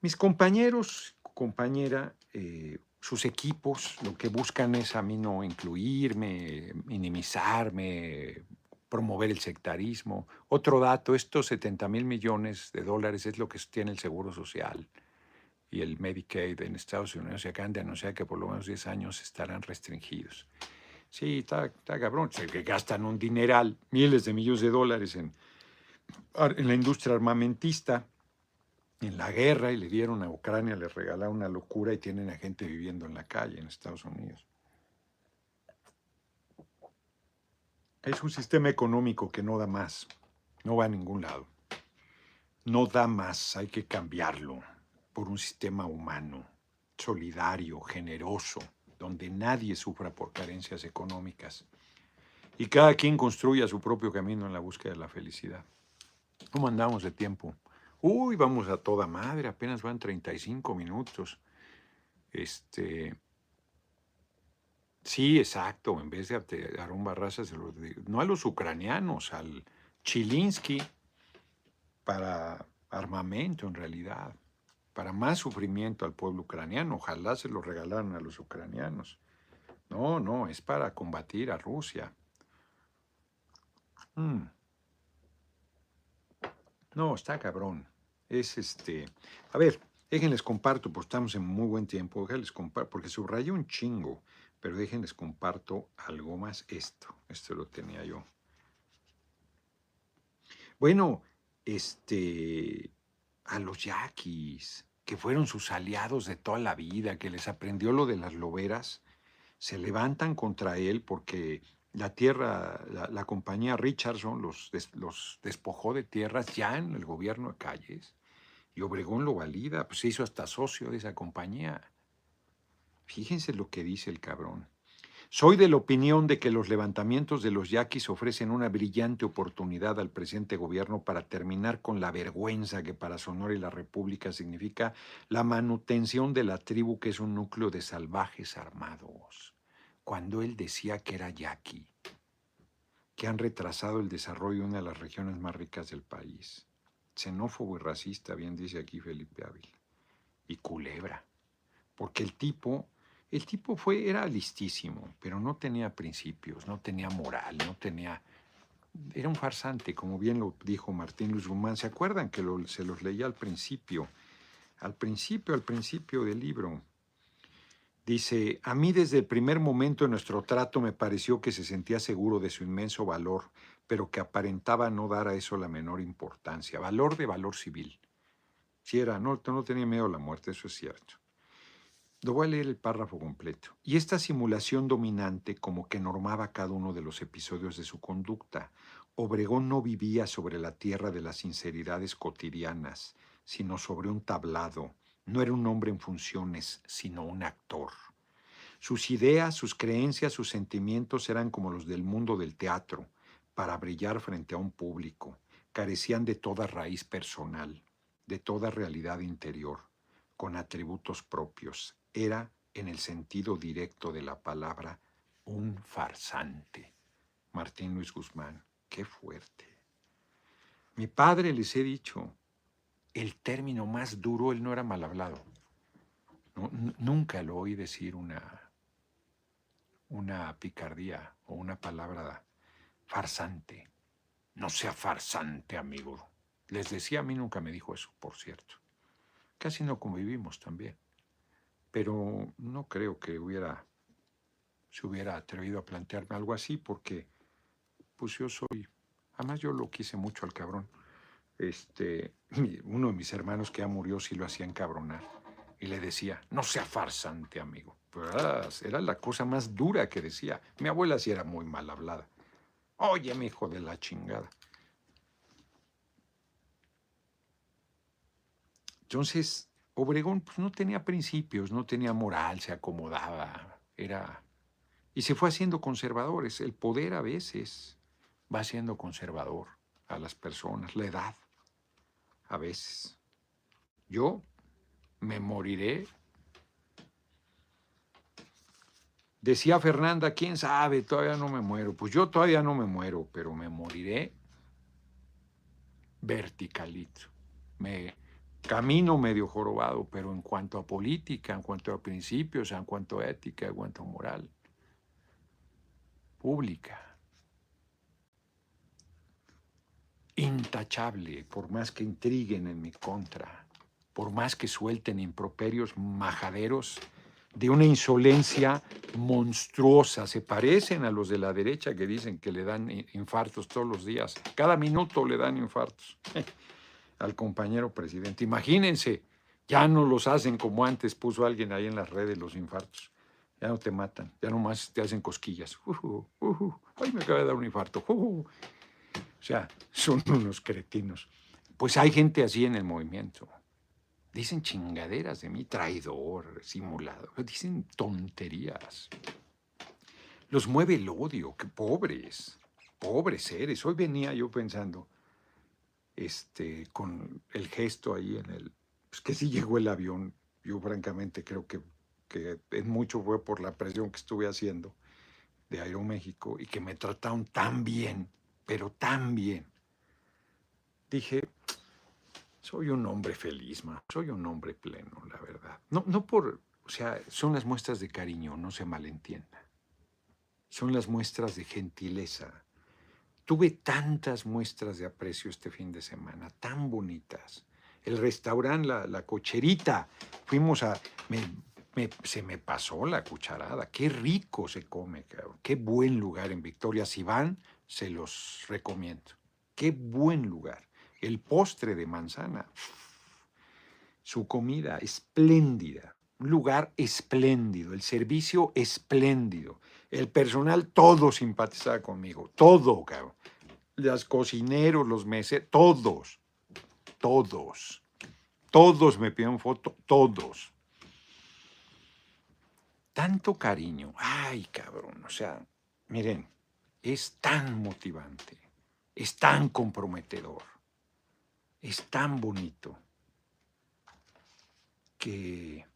Mis compañeros, compañera, eh, sus equipos lo que buscan es a mí no incluirme, minimizarme, promover el sectarismo. Otro dato, estos 70 mil millones de dólares es lo que tiene el Seguro Social y el Medicaid en Estados Unidos se acaban de anunciar que por lo menos 10 años estarán restringidos. Sí, está, cabrón, que gastan un dineral, miles de millones de dólares en, en la industria armamentista, en la guerra, y le dieron a Ucrania, le regalaron una locura y tienen a gente viviendo en la calle en Estados Unidos. Es un sistema económico que no da más, no va a ningún lado. No da más, hay que cambiarlo por un sistema humano, solidario, generoso, donde nadie sufra por carencias económicas y cada quien construya su propio camino en la búsqueda de la felicidad. ¿Cómo andamos de tiempo? Uy, vamos a toda madre, apenas van 35 minutos. Este, Sí, exacto. En vez de Aarón Barraza, se lo no a los ucranianos, al Chilinsky, para armamento en realidad, para más sufrimiento al pueblo ucraniano. Ojalá se lo regalaran a los ucranianos. No, no, es para combatir a Rusia. Mm. No, está cabrón. Es este. A ver, déjenles comparto, pues estamos en muy buen tiempo. Déjenles comparto, porque subrayé un chingo. Pero déjenles comparto algo más esto. Esto lo tenía yo. Bueno, este, a los yaquis, que fueron sus aliados de toda la vida, que les aprendió lo de las loberas, se levantan contra él porque la tierra, la, compañía Richardson los, los despojó de tierras ya en el gobierno de Calles y Obregón lo valida, pues se hizo hasta socio de esa compañía. Fíjense lo que dice el cabrón. Soy de la opinión de que los levantamientos de los yaquis ofrecen una brillante oportunidad al presente gobierno para terminar con la vergüenza que para Sonora y la República significa la manutención de la tribu que es un núcleo de salvajes armados. Cuando él decía que era yaqui, que han retrasado el desarrollo de una de las regiones más ricas del país. Xenófobo y racista, bien dice aquí Felipe Ávila. Y culebra. Porque el tipo el tipo fue, era listísimo, pero no tenía principios, no tenía moral, no tenía... Era un farsante, como bien lo dijo Martín Luis Guzmán. ¿Se acuerdan que se los leía al principio? Al principio, al principio del libro. Dice, a mí desde el primer momento de nuestro trato me pareció que se sentía seguro de su inmenso valor, pero que aparentaba no dar a eso la menor importancia. Valor de valor civil. Si era, no, no tenía miedo a la muerte, eso es cierto. Lo voy a leer el párrafo completo. Y esta simulación dominante como que normaba cada uno de los episodios de su conducta. Obregón no vivía sobre la tierra de las sinceridades cotidianas, sino sobre un tablado. No era un hombre en funciones, sino un actor. Sus ideas, sus creencias, sus sentimientos eran como los del mundo del teatro, para brillar frente a un público. Carecían de toda raíz personal, de toda realidad interior, con atributos propios, era, en el sentido directo de la palabra, un farsante. Martín Luis Guzmán, qué fuerte. Mi padre les he dicho, el término más duro, él no era mal hablado. nunca lo oí decir una, una picardía o una palabra farsante. No sea farsante, amigo. Les decía, a mí nunca me dijo eso, por cierto. Casi no convivimos también pero no creo que hubiera, se hubiera atrevido a plantearme algo así porque pues yo soy, además yo lo quise mucho al cabrón. Este, [LAUGHS] uno de mis hermanos que ya murió sí lo hacía encabronar y le decía, no sea farsante, amigo. Era, era, la cosa más dura que decía. Mi abuela sí era muy mal hablada. Oye, mi hijo de la chingada. Entonces, Obregón pues, no tenía principios, no tenía moral, se acomodaba, era... Y se fue haciendo conservadores. El poder a veces va siendo conservador a las personas, la edad, a veces. Yo me moriré. Decía Fernanda, quién sabe, todavía no me muero. Pues yo todavía no me muero, pero me moriré verticalito. Me, camino medio jorobado, pero en cuanto a política, en cuanto a principios, en cuanto a ética, en cuanto a moral pública, intachable, por más que intriguen en mi contra, por más que suelten improperios majaderos de una insolencia monstruosa. Se parecen a los de la derecha que dicen que le dan infartos todos los días. Cada minuto le dan infartos [LAUGHS] al compañero presidente. Imagínense, ya no los hacen como antes puso alguien ahí en las redes los infartos. Ya no te matan, ya nomás te hacen cosquillas. ay, me acaba de dar un infarto. o sea, son [LAUGHS] unos cretinos. Pues hay gente así en el movimiento. Dicen chingaderas de mí, traidor, simulado. Dicen tonterías. Los mueve el odio, qué pobres, pobres seres. Hoy venía yo pensando, este, con el gesto ahí en el, pues que sí llegó el avión. Yo francamente creo que, que en mucho fue por la presión que estuve haciendo de Aeroméxico y que me trataron tan bien, pero tan bien. Dije, soy un hombre feliz, ma. soy un hombre pleno, la verdad. No, no por, o sea, son las muestras de cariño, no se malentienda. Son las muestras de gentileza. Tuve tantas muestras de aprecio este fin de semana, tan bonitas. El restaurante, la, cocherita, fuimos a... se me pasó la cucharada. Qué rico se come. Qué buen lugar en Victoria. Si van, se los recomiendo. Qué buen lugar el postre de manzana, su comida espléndida, un lugar espléndido, el servicio espléndido, el personal todo simpatizaba conmigo, todo, cabrón. Los cocineros, los meses, todos, todos, todos me pidieron foto, todos. Tanto cariño, ay, cabrón, o sea, miren, es tan motivante, es tan comprometedor es tan bonito que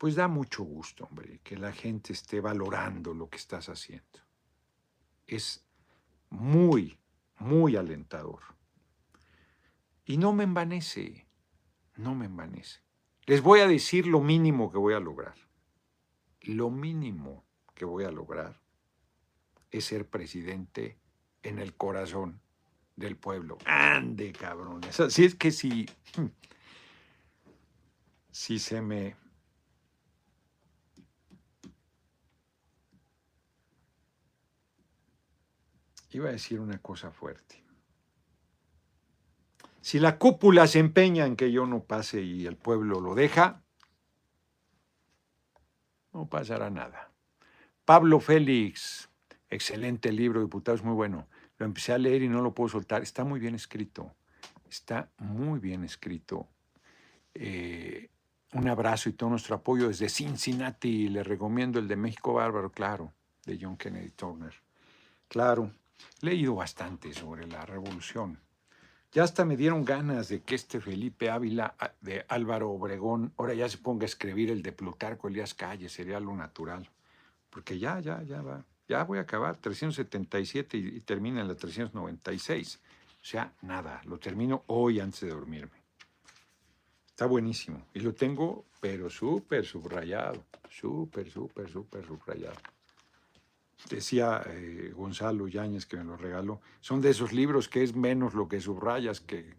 pues da mucho gusto, hombre, que la gente esté valorando lo que estás haciendo. Es muy, muy alentador. Y no me envanece, no me envanece. Les voy a decir lo mínimo que voy a lograr. Lo mínimo que voy a lograr es ser presidente en el corazón del pueblo. Ande, cabrones. Así es que si, [CLEARS THROAT] si se me... Iba a decir una cosa fuerte. Si la cúpula se empeña en que yo no pase y el pueblo lo deja, no pasará nada. Pablo Félix, excelente libro, diputado, es muy bueno. Lo empecé a leer y no lo puedo soltar. Está muy bien escrito. Está muy bien escrito. Eh, un abrazo y todo nuestro apoyo desde Cincinnati. Le recomiendo el de México Bárbaro, claro, de John Kennedy Turner. Claro, leído bastante sobre la revolución. Ya hasta me dieron ganas de que este Felipe Ávila ah, de Álvaro Obregón ahora ya se ponga a escribir el de Plutarco Elías Calle, sería lo natural. Porque ya, ya, ya va ya voy a acabar 377 y, termina en la 396. O sea, nada, lo termino hoy antes de dormirme. Está buenísimo. Y lo tengo, pero súper subrayado, súper, súper, súper subrayado. Decía eh, Gonzalo Yáñez que me lo regaló, son de esos libros que es menos lo que subrayas que,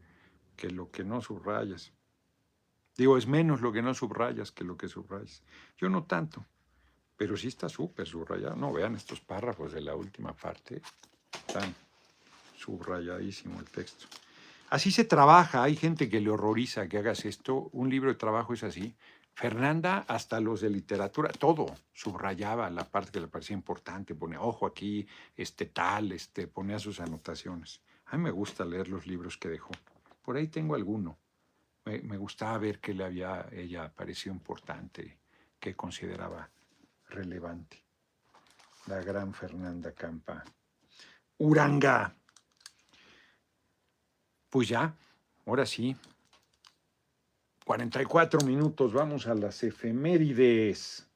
que lo que no subrayas. Digo, es menos lo que no subrayas que lo que subrayas. Yo no tanto pero sí está súper subrayado. No, vean estos párrafos de la última parte, están subrayadísimo el texto. Así se trabaja, hay gente que le horroriza que hagas esto, un libro de trabajo es así. Fernanda, hasta los de literatura, todo subrayaba la parte que le parecía importante, ponía ojo aquí, este tal, este, ponía sus anotaciones. A mí me gusta leer los libros que dejó. Por ahí tengo alguno. Me, gustaba ver que le había ella parecido importante, que consideraba relevante. La gran Fernanda Campa. Uranga. Pues ya, ahora sí. 44 minutos, vamos a las efemérides.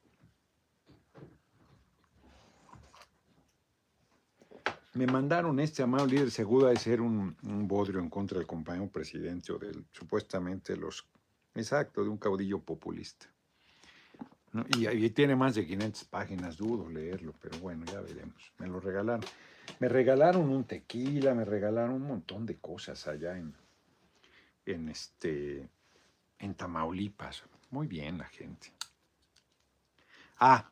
Me mandaron este amado líder seguro de ser un, un, bodrio en contra del compañero presidente o del supuestamente los exacto de un caudillo populista. Y ahí tiene más de 500 páginas, dudo leerlo, pero bueno, ya veremos. Me lo regalaron. Me regalaron un tequila, me regalaron un montón de cosas allá en, en, este, en Tamaulipas. Muy bien la gente. Ah,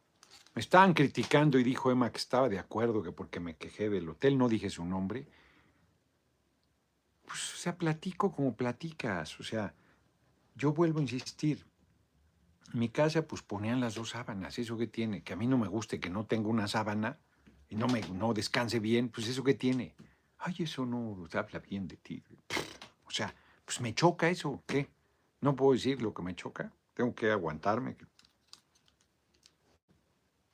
me estaban criticando y dijo Emma que estaba de acuerdo que porque me quejé del hotel, no dije su nombre. Pues, o sea, platico como platicas. O sea, yo vuelvo a insistir. En mi casa, pues ponían las dos sábanas. ¿Eso que tiene? Que a mí no me guste que no tenga una sábana y no, me, no descanse bien. Pues eso que tiene. Ay, eso no habla bien de ti. O sea, pues me choca eso. ¿Qué? No puedo decir lo que me choca. Tengo que aguantarme.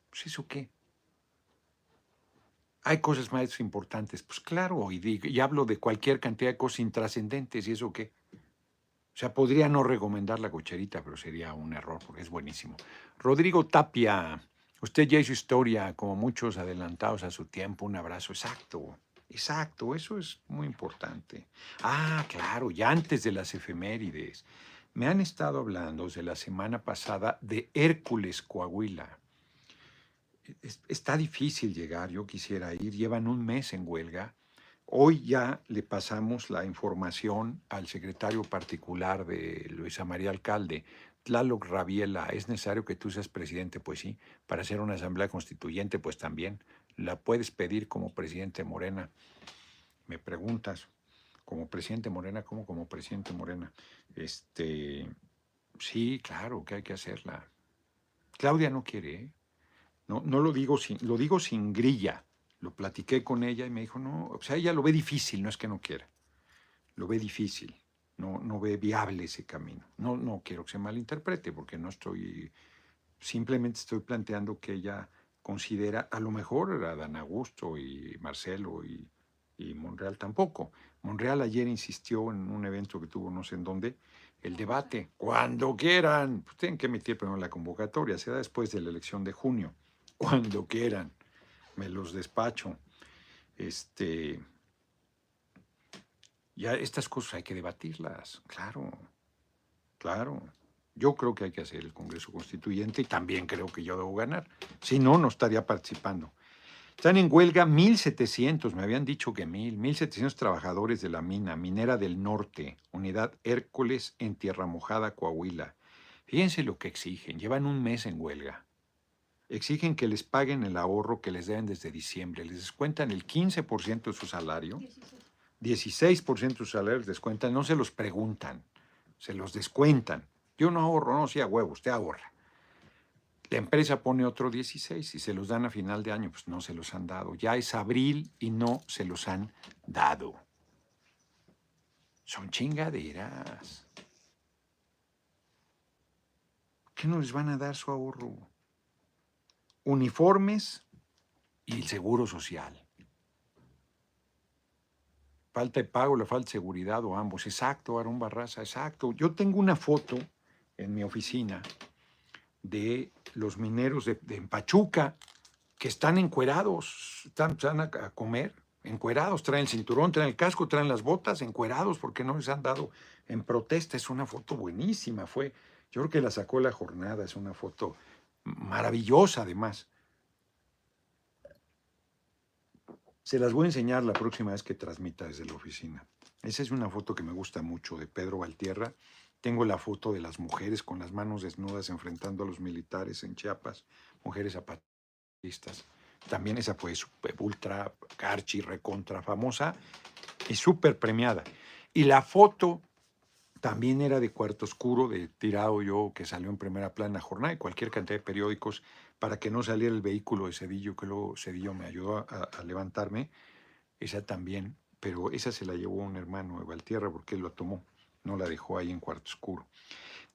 Pues eso qué. Hay cosas más importantes. Pues claro, y, y hablo de cualquier cantidad de cosas intrascendentes. ¿Y eso qué? O sea, podría no recomendar la cocherita, pero sería un error porque es buenísimo. Rodrigo Tapia, usted ya hizo historia, como muchos adelantados a su tiempo. Un abrazo. Exacto, exacto, eso es muy importante. Ah, claro, ya antes de las efemérides. Me han estado hablando desde la semana pasada de Hércules Coahuila. Está difícil llegar, yo quisiera ir, llevan un mes en huelga. Hoy ya le pasamos la información al secretario particular de Luisa María Alcalde, Tlaloc Rabiela. ¿Es necesario que tú seas presidente? Pues sí. Para hacer una asamblea constituyente, pues también. La puedes pedir como presidente Morena. Me preguntas, como presidente Morena, ¿cómo como presidente Morena? Este, sí, claro que hay que hacerla. Claudia no quiere, ¿eh? No, no lo digo sin, lo digo sin grilla. Lo platiqué con ella y me dijo, no, o sea, ella lo ve difícil, no es que no quiera. Lo ve difícil, no, no ve viable ese camino. No, no quiero que se malinterprete, porque no estoy, simplemente estoy planteando que ella considera, a lo mejor era Dan Augusto y Marcelo y, y Monreal tampoco. Monreal ayer insistió en un evento que tuvo no sé en dónde, el debate, cuando quieran, pues tienen que emitir primero la convocatoria, se da después de la elección de junio [LAUGHS] cuando quieran, me los despacho. Este, ya estas cosas hay que debatirlas, claro, claro. Yo creo que hay que hacer el Congreso Constituyente y también creo que yo debo ganar. Si no, no estaría participando. Están en huelga 1.700, me habían dicho que 1.000, 1.700 trabajadores de la mina, minera del norte, unidad Hércules en Tierra Mojada, Coahuila. Fíjense lo que exigen, llevan un mes en huelga exigen que les paguen el ahorro que les deben desde diciembre. Les descuentan el 15% de su salario, 16% de su salario les descuentan, no se los preguntan, se los descuentan. Yo no ahorro, no sea huevo, usted ahorra. La empresa pone otro 16 y se los dan a final de año, pues no se los han dado. Ya es abril y no se los han dado. Son chingaderas. ¿Qué no les van a dar su ahorro? uniformes y el seguro social. Falta de pago, le falta seguridad o ambos. Exacto, Aarón Barraza, exacto. Yo tengo una foto en mi oficina de los mineros de, Pachuca que están encuerados, están, están a, a, comer, encuerados, traen el cinturón, traen el casco, traen las botas, encuerados porque no les han dado en protesta. Es una foto buenísima, fue, yo creo que la sacó la jornada, es una foto maravillosa además. Se las voy a enseñar la próxima vez que transmita desde la oficina. Esa es una foto que me gusta mucho de Pedro Valtierra. Tengo la foto de las mujeres con las manos desnudas enfrentando a los militares en Chiapas, mujeres zapatistas. También esa fue ultra carchi, recontra famosa y súper premiada. Y la foto también era de cuarto oscuro, de tirado yo, que salió en primera plana jornada y cualquier cantidad de periódicos para que no saliera el vehículo de Cedillo, que luego Cedillo me ayudó a, levantarme. Esa también, pero esa se la llevó un hermano de Valtierra porque él lo tomó, no la dejó ahí en cuarto oscuro.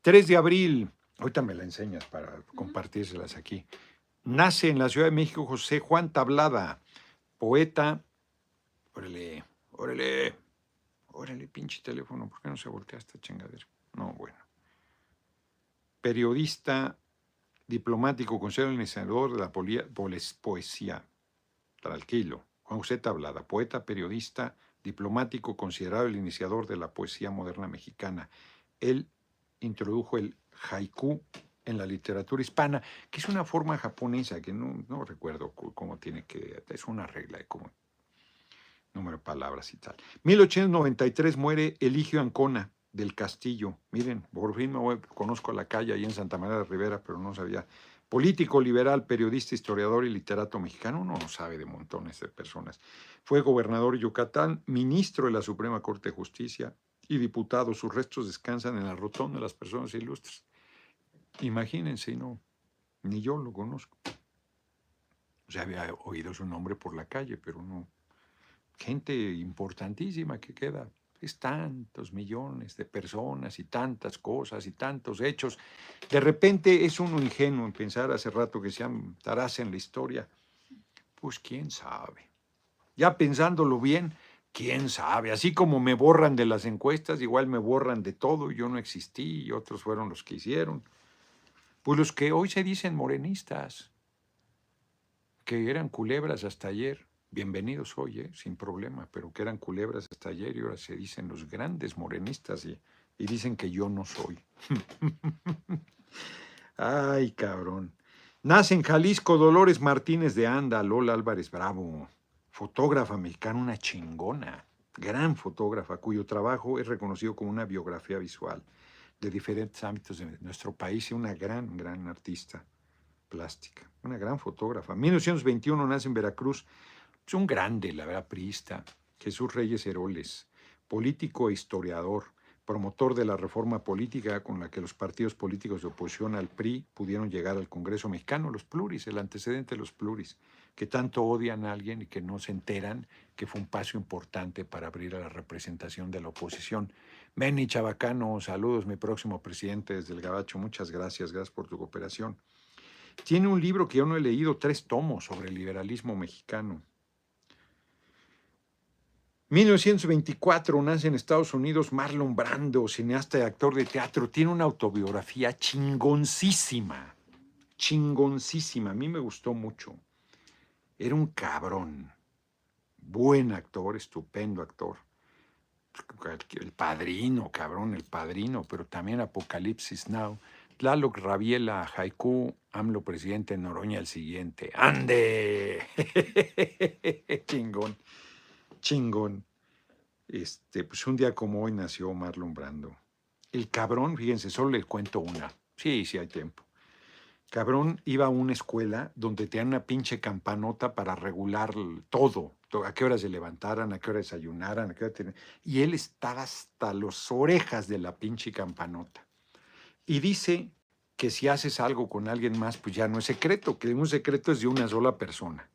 3 de abril, ahorita me la enseñas para compartírselas aquí. Nace en la Ciudad de México José Juan Tablada, poeta. Órale, órale, Órale, pinche teléfono, ¿por qué no se voltea esta chingadera? No, bueno. Periodista, diplomático, consejero iniciador de la poesía. Tranquilo. Juan José Tablada, poeta, periodista, diplomático, considerado el iniciador de la poesía moderna mexicana. Él introdujo el haiku en la literatura hispana, que es una forma japonesa, que no, recuerdo cómo tiene que, es una regla de cómo, número de palabras y tal. 1893 muere Eligio Ancona del Castillo. Miren, por fin me conozco la calle ahí en Santa María de Rivera, pero no sabía. Político liberal, periodista, historiador y literato mexicano, uno no sabe de montones de personas. Fue gobernador de Yucatán, ministro de la Suprema Corte de Justicia y diputado. Sus restos descansan en la rotonda de las personas ilustres. Imagínense, no, ni yo lo conozco. O sea, había oído su nombre por la calle, pero no. Gente importantísima que queda. Es tantos millones de personas y tantas cosas y tantos hechos. De repente es uno ingenuo en pensar hace rato que se estarás en la historia. Pues quién sabe. Ya pensándolo bien, quién sabe. Así como me borran de las encuestas, igual me borran de todo. Yo no existí y otros fueron los que hicieron. Pues los que hoy se dicen morenistas, que eran culebras hasta ayer, bienvenidos hoy, ¿eh? sin problema, pero que eran culebras hasta ayer y ahora se dicen los grandes morenistas y, y dicen que yo no soy. [LAUGHS] Ay, cabrón. Nace en Jalisco Dolores Martínez de Anda, Lola Álvarez Bravo, fotógrafa mexicana, una chingona, gran fotógrafa, cuyo trabajo es reconocido como una biografía visual de diferentes ámbitos de nuestro país y una gran, gran artista plástica, una gran fotógrafa. En 1921 nace en Veracruz, es un grande, la verdad, priista, Jesús Reyes Heroles, político e historiador, promotor de la reforma política con la que los partidos políticos de oposición al PRI pudieron llegar al Congreso mexicano, los pluris, el antecedente de los pluris, que tanto odian a alguien y que no se enteran que fue un paso importante para abrir a la representación de la oposición. Benny Chabacano, saludos, mi próximo presidente desde el Gabacho, muchas gracias, gracias por tu cooperación. Tiene un libro que yo no he leído, tres tomos sobre el liberalismo mexicano. 1924 nace en Estados Unidos Marlon Brando, cineasta y actor de teatro. Tiene una autobiografía chingoncísima, chingoncísima. A mí me gustó mucho. Era un cabrón, buen actor, estupendo actor el padrino, cabrón, el padrino, pero también Apocalipsis Now. Tlaloc Rabiela, Haiku, AMLO presidente Noroña el siguiente. ¡Ande! [LAUGHS] chingón, chingón. Este, pues un día como hoy nació Marlon Brando. El cabrón, fíjense, solo les cuento una. Sí, sí hay tiempo. Cabrón iba a una escuela donde tenían una pinche campanota para regular todo, a qué hora se levantaran, a qué hora desayunaran, a qué hora Y él estaba hasta las orejas de la pinche campanota. Y dice que si haces algo con alguien más, pues ya no es secreto, que un secreto es de una sola persona.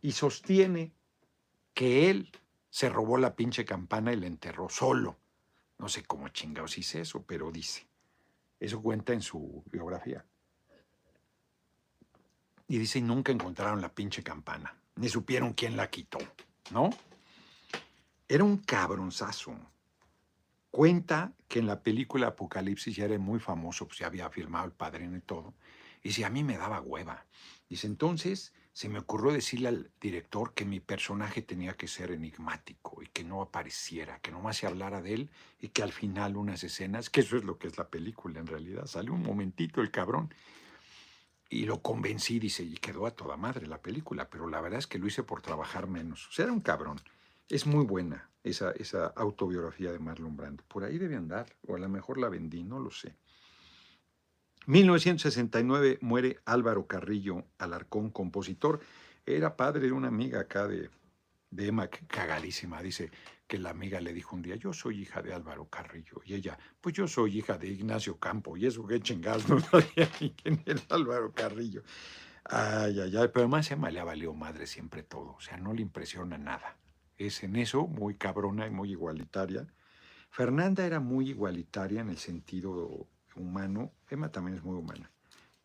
Y sostiene que él se robó la pinche campana y la enterró solo. No sé cómo chingados hice eso, pero dice. Eso cuenta en su biografía. Y dice, nunca encontraron la pinche campana ni supieron quién la quitó, ¿no? Era un cabronzazo. Cuenta que en la película Apocalipsis ya era muy famoso, pues ya había firmado el padrino y todo. Y si a mí me daba hueva. Dice, entonces se me ocurrió decirle al director que mi personaje tenía que ser enigmático y que no apareciera, que nomás se hablara de él y que al final unas escenas, que eso es lo que es la película en realidad, sale un momentito el cabrón y lo convencí, dice, y quedó a toda madre la película, pero la verdad es que lo hice por trabajar menos. O sea, era un cabrón. Es muy buena esa, esa autobiografía de Marlon Brando. Por ahí debe andar, o a lo mejor la vendí, no lo sé. 1969 muere Álvaro Carrillo Alarcón, compositor. Era padre de una amiga acá de, de Emma, cagadísima. Dice, que la amiga le dijo un día, yo soy hija de Álvaro Carrillo. Y ella, pues yo soy hija de Ignacio Campo. Y eso qué chingados, [LAUGHS] no sabía quién era Álvaro Carrillo. Ay, ay, ay, pero además Emma le ha valido madre siempre todo. O sea, no le impresiona nada. Es en eso muy cabrona y muy igualitaria. Fernanda era muy igualitaria en el sentido humano. Emma también es muy humana.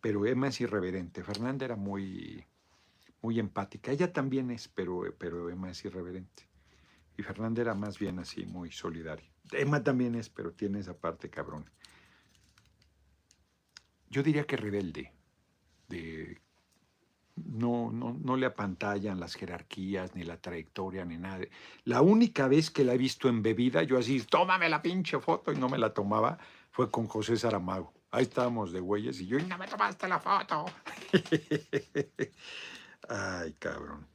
Pero Emma es irreverente. Fernanda era muy, muy empática. Ella también es, pero, pero Emma es irreverente. Y Fernanda era más bien así, muy solidaria. Emma también es, pero tiene esa parte cabrón. Yo diría que rebelde. De, no, no, no le apantallan las jerarquías, ni la trayectoria, ni nada. La única vez que la he visto en bebida, yo así, tómame la pinche foto, y no me la tomaba, fue con José Saramago. Ahí estábamos de güeyes y yo, no me tomaste la foto. [LAUGHS] Ay, cabrón.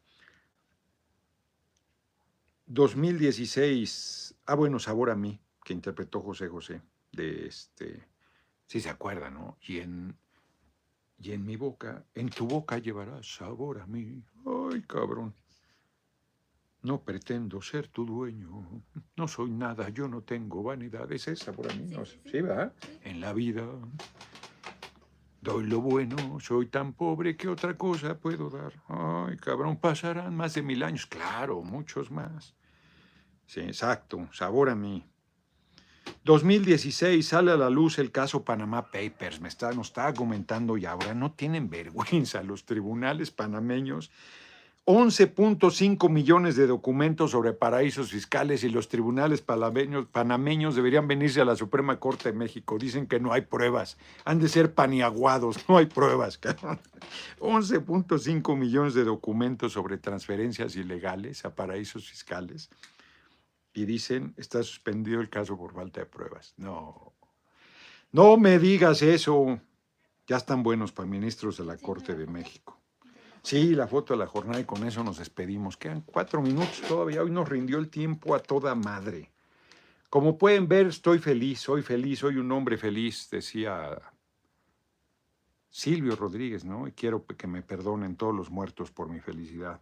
2016. Ah, bueno, Sabor a mí, que interpretó José José. De este. Si se acuerda, ¿no? Y en, y en mi boca, en tu boca llevarás sabor a mí. Ay, cabrón. No pretendo ser tu dueño. No soy nada, yo no tengo vanidad. Es esa por mí. Sí, ¿no? sí, sí. ¿Sí, va? En la vida doy lo bueno, soy tan pobre que otra cosa puedo dar. Ay, cabrón, pasarán más de mil años. Claro, muchos más. Sí, exacto. Sabor a mí. 2016 sale a la luz el caso Panamá Papers. Me está, nos está argumentando y ahora no tienen vergüenza los tribunales panameños. 11.5 millones de documentos sobre paraísos fiscales y los tribunales panameños, panameños deberían venirse a la Suprema Corte de México. Dicen que no hay pruebas. Han de ser paniaguados. [LAUGHS] No hay pruebas. cabrón. 11.5 millones de documentos sobre transferencias ilegales a paraísos fiscales. Y dicen, está suspendido el caso por falta de pruebas. No. No me digas eso. Ya están buenos para ministros de la Corte de. México. Sí, la foto de la jornada y con eso nos despedimos. Quedan cuatro minutos todavía. Hoy nos rindió el tiempo a toda madre. Como pueden ver, estoy feliz, soy feliz, soy un hombre feliz, decía Silvio Rodríguez, ¿no? Y quiero que me perdonen todos los muertos por mi felicidad.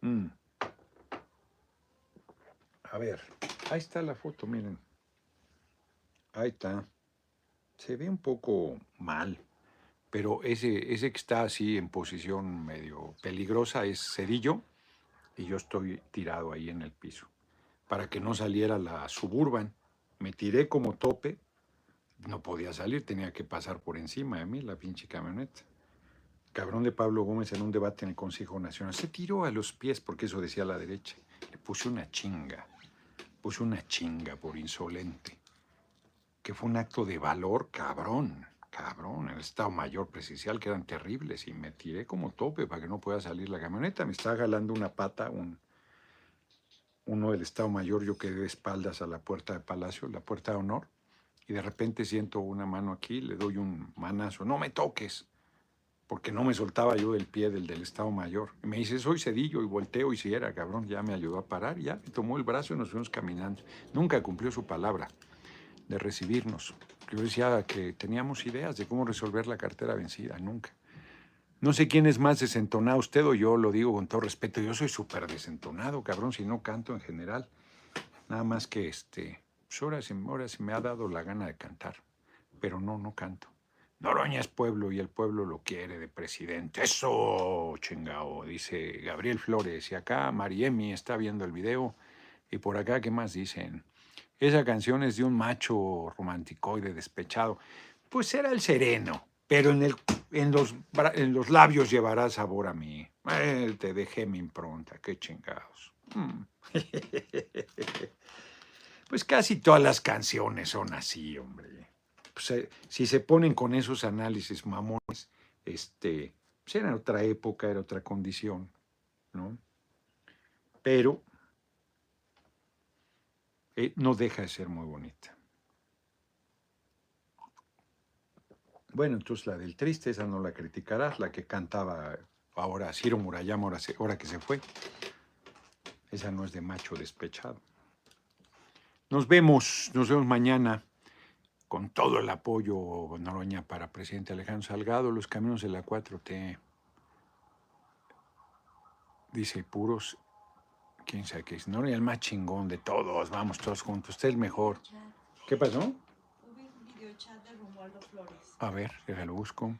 Mm. A ver, ahí está la foto, miren. Ahí está. Se ve un poco mal, pero ese, ese que está así en posición medio peligrosa es Cedillo y yo estoy tirado ahí en el piso. Para que no saliera la suburban, me tiré como tope, no podía salir, tenía que pasar por encima de mí la pinche camioneta. Cabrón de Pablo Gómez en un debate en el Consejo Nacional. Se tiró a los pies porque eso decía la derecha. Le puse una chinga. Puse una chinga por insolente. Que fue un acto de valor, cabrón. Cabrón. El Estado Mayor Presidencial que eran terribles. Y me tiré como tope para que no pueda salir la camioneta. Me estaba jalando una pata un, uno del Estado Mayor. Yo quedé de espaldas a la puerta de Palacio, la puerta de honor. Y de repente siento una mano aquí, le doy un manazo. No me toques porque no me soltaba yo del pie del del Estado Mayor. Y me dice, soy Cedillo, y volteo, y si era, cabrón, ya me ayudó a parar, ya me tomó el brazo y nos fuimos caminando. Nunca cumplió su palabra de recibirnos. Yo decía que teníamos ideas de cómo resolver la cartera vencida, nunca. No sé quién es más desentonado, usted o yo, lo digo con todo respeto, yo soy súper desentonado, cabrón, si no canto en general. Nada más que, este, pues ahora se, ahora me ha dado la gana de cantar, pero no, no canto. Noroña es pueblo y el pueblo lo quiere de presidente. Eso, chingao, dice Gabriel Flores. Y acá Mariemi está viendo el video. Y por acá, ¿qué más dicen? Esa canción es de un macho romanticoide despechado. Pues era el sereno, pero en, el, en, los, en los labios llevará sabor a mí. Te dejé mi impronta, qué chingados. Mm. [LAUGHS] Pues casi todas las canciones son así, hombre pues, eh, si se ponen con esos análisis mamones, este, pues era otra época, era otra condición, ¿no? Pero eh, no deja de ser muy bonita. Bueno, entonces la del triste, esa no la criticarás, la que cantaba ahora Ciro Murayama, ahora, ahora que se fue. Esa no es de macho despechado. Nos vemos, nos vemos mañana con todo el apoyo Noroña para presidente Alejandro Salgado, los caminos de la 4T, dice puros, quién sabe qué es, Noroña el más chingón de todos, vamos todos juntos, usted el mejor. ¿Qué pasó? Hubo un videochat de Romualdo Flores. A ver, déjalo busco.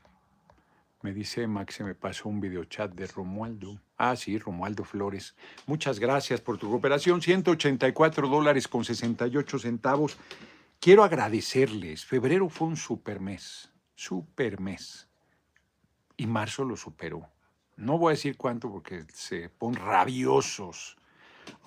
Me dice Max, se me pasó un videochat de Romualdo. Ah, sí, Romualdo Flores. Muchas gracias por tu cooperación. 184 dólares con 68 centavos. Quiero agradecerles. Febrero fue un super mes. Super mes. Y marzo lo superó. No voy a decir cuánto porque se ponen rabiosos.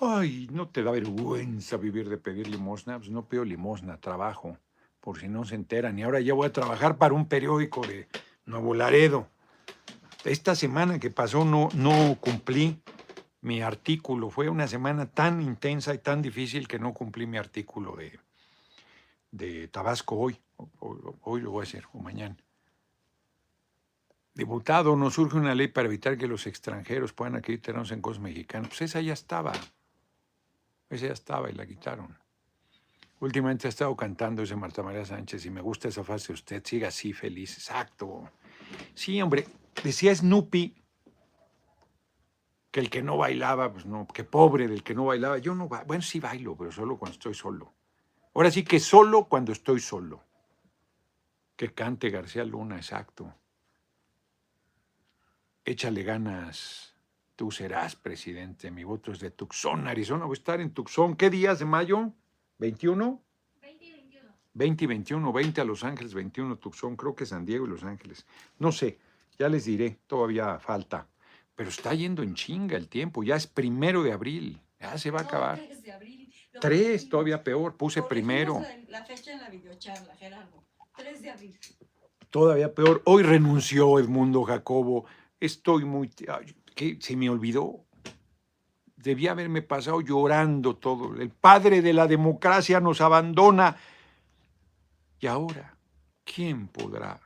Ay, ¿no te da vergüenza vivir de pedir limosna? Pues no pido limosna, trabajo, por si no se enteran. Y ahora ya voy a trabajar para un periódico de Nuevo Laredo. Esta semana que pasó no, no cumplí mi artículo. Fue una semana tan intensa y tan difícil que no cumplí mi artículo de, de Tabasco hoy. Hoy lo voy a hacer, o mañana. Diputado, nos surge una ley para evitar que los extranjeros puedan acreditarnos en cosas mexicanas. Pues esa ya estaba. Esa ya estaba y la quitaron. Últimamente ha estado cantando ese Marta María Sánchez y me gusta esa frase. Usted siga así feliz. Exacto. Sí, hombre. Decía Snoopy que el que no bailaba, pues no, que pobre del que no bailaba. Yo no ba- Bueno, sí bailo, pero solo cuando estoy solo. Ahora sí que solo cuando estoy solo. Que cante García Luna, exacto. Échale ganas. Tú serás presidente. Mi voto es de Tucson, Arizona. Voy a estar en Tucson. ¿Qué días de mayo? ¿21? 20 y 21. 20 y 21, 20 a Los Ángeles, 21 Tucson, creo que San Diego y Los Ángeles. No sé, ya les diré, todavía falta. Pero está yendo en chinga el tiempo, ya es primero de abril, ya se va a No, acabar. 3 de abril. Tres, todavía peor, puse primero, La, la fecha en la videocharla, Gerardo. 3 de abril. todavía peor. Hoy renunció Edmundo Jacobo, estoy muy... ay. Se me olvidó. Debía haberme pasado llorando todo. El padre de la democracia nos abandona. Y ahora, ¿quién podrá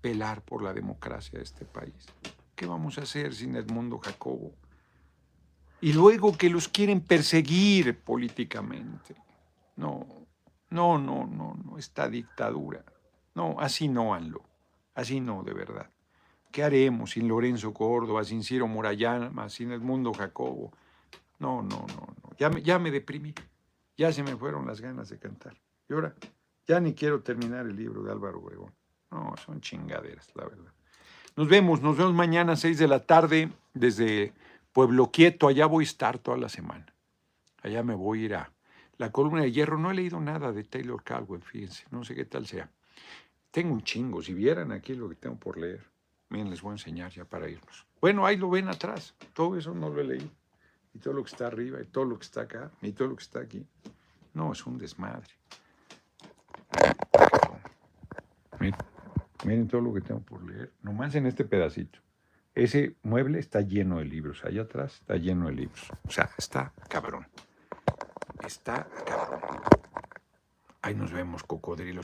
pelar por la democracia de este país? ¿Qué vamos a hacer sin Edmundo Jacobo? Y luego que los quieren perseguir políticamente. No, no, no, no, no, esta dictadura. No, así no, Anlo. Así no, de verdad. ¿Qué haremos sin Lorenzo Córdoba, sin Ciro Murayama, sin Edmundo Jacobo? No, no, no, no. Ya me, ya me deprimí. Ya se me fueron las ganas de cantar. Y ahora, ya ni quiero terminar el libro de Álvaro Obregón. No, son chingaderas, la verdad. Nos vemos, nos vemos mañana a 6 de la tarde desde Pueblo Quieto. Allá voy a estar toda la semana. Allá me voy a ir a la columna de hierro. No he leído nada de Taylor Caldwell, fíjense. No sé qué tal sea. Tengo un chingo. Si vieran aquí lo que tengo por leer. Miren, les voy a enseñar ya para irnos. Bueno, ahí lo ven atrás. Todo eso no lo he leído. Y todo lo que está arriba, y todo lo que está acá, y todo lo que está aquí. No, es un desmadre. Miren, todo lo que tengo por leer. Nomás en este pedacito. Ese mueble está lleno de libros. Allá atrás está lleno de libros. O sea, está cabrón. Está cabrón. Ahí nos vemos, cocodrilos.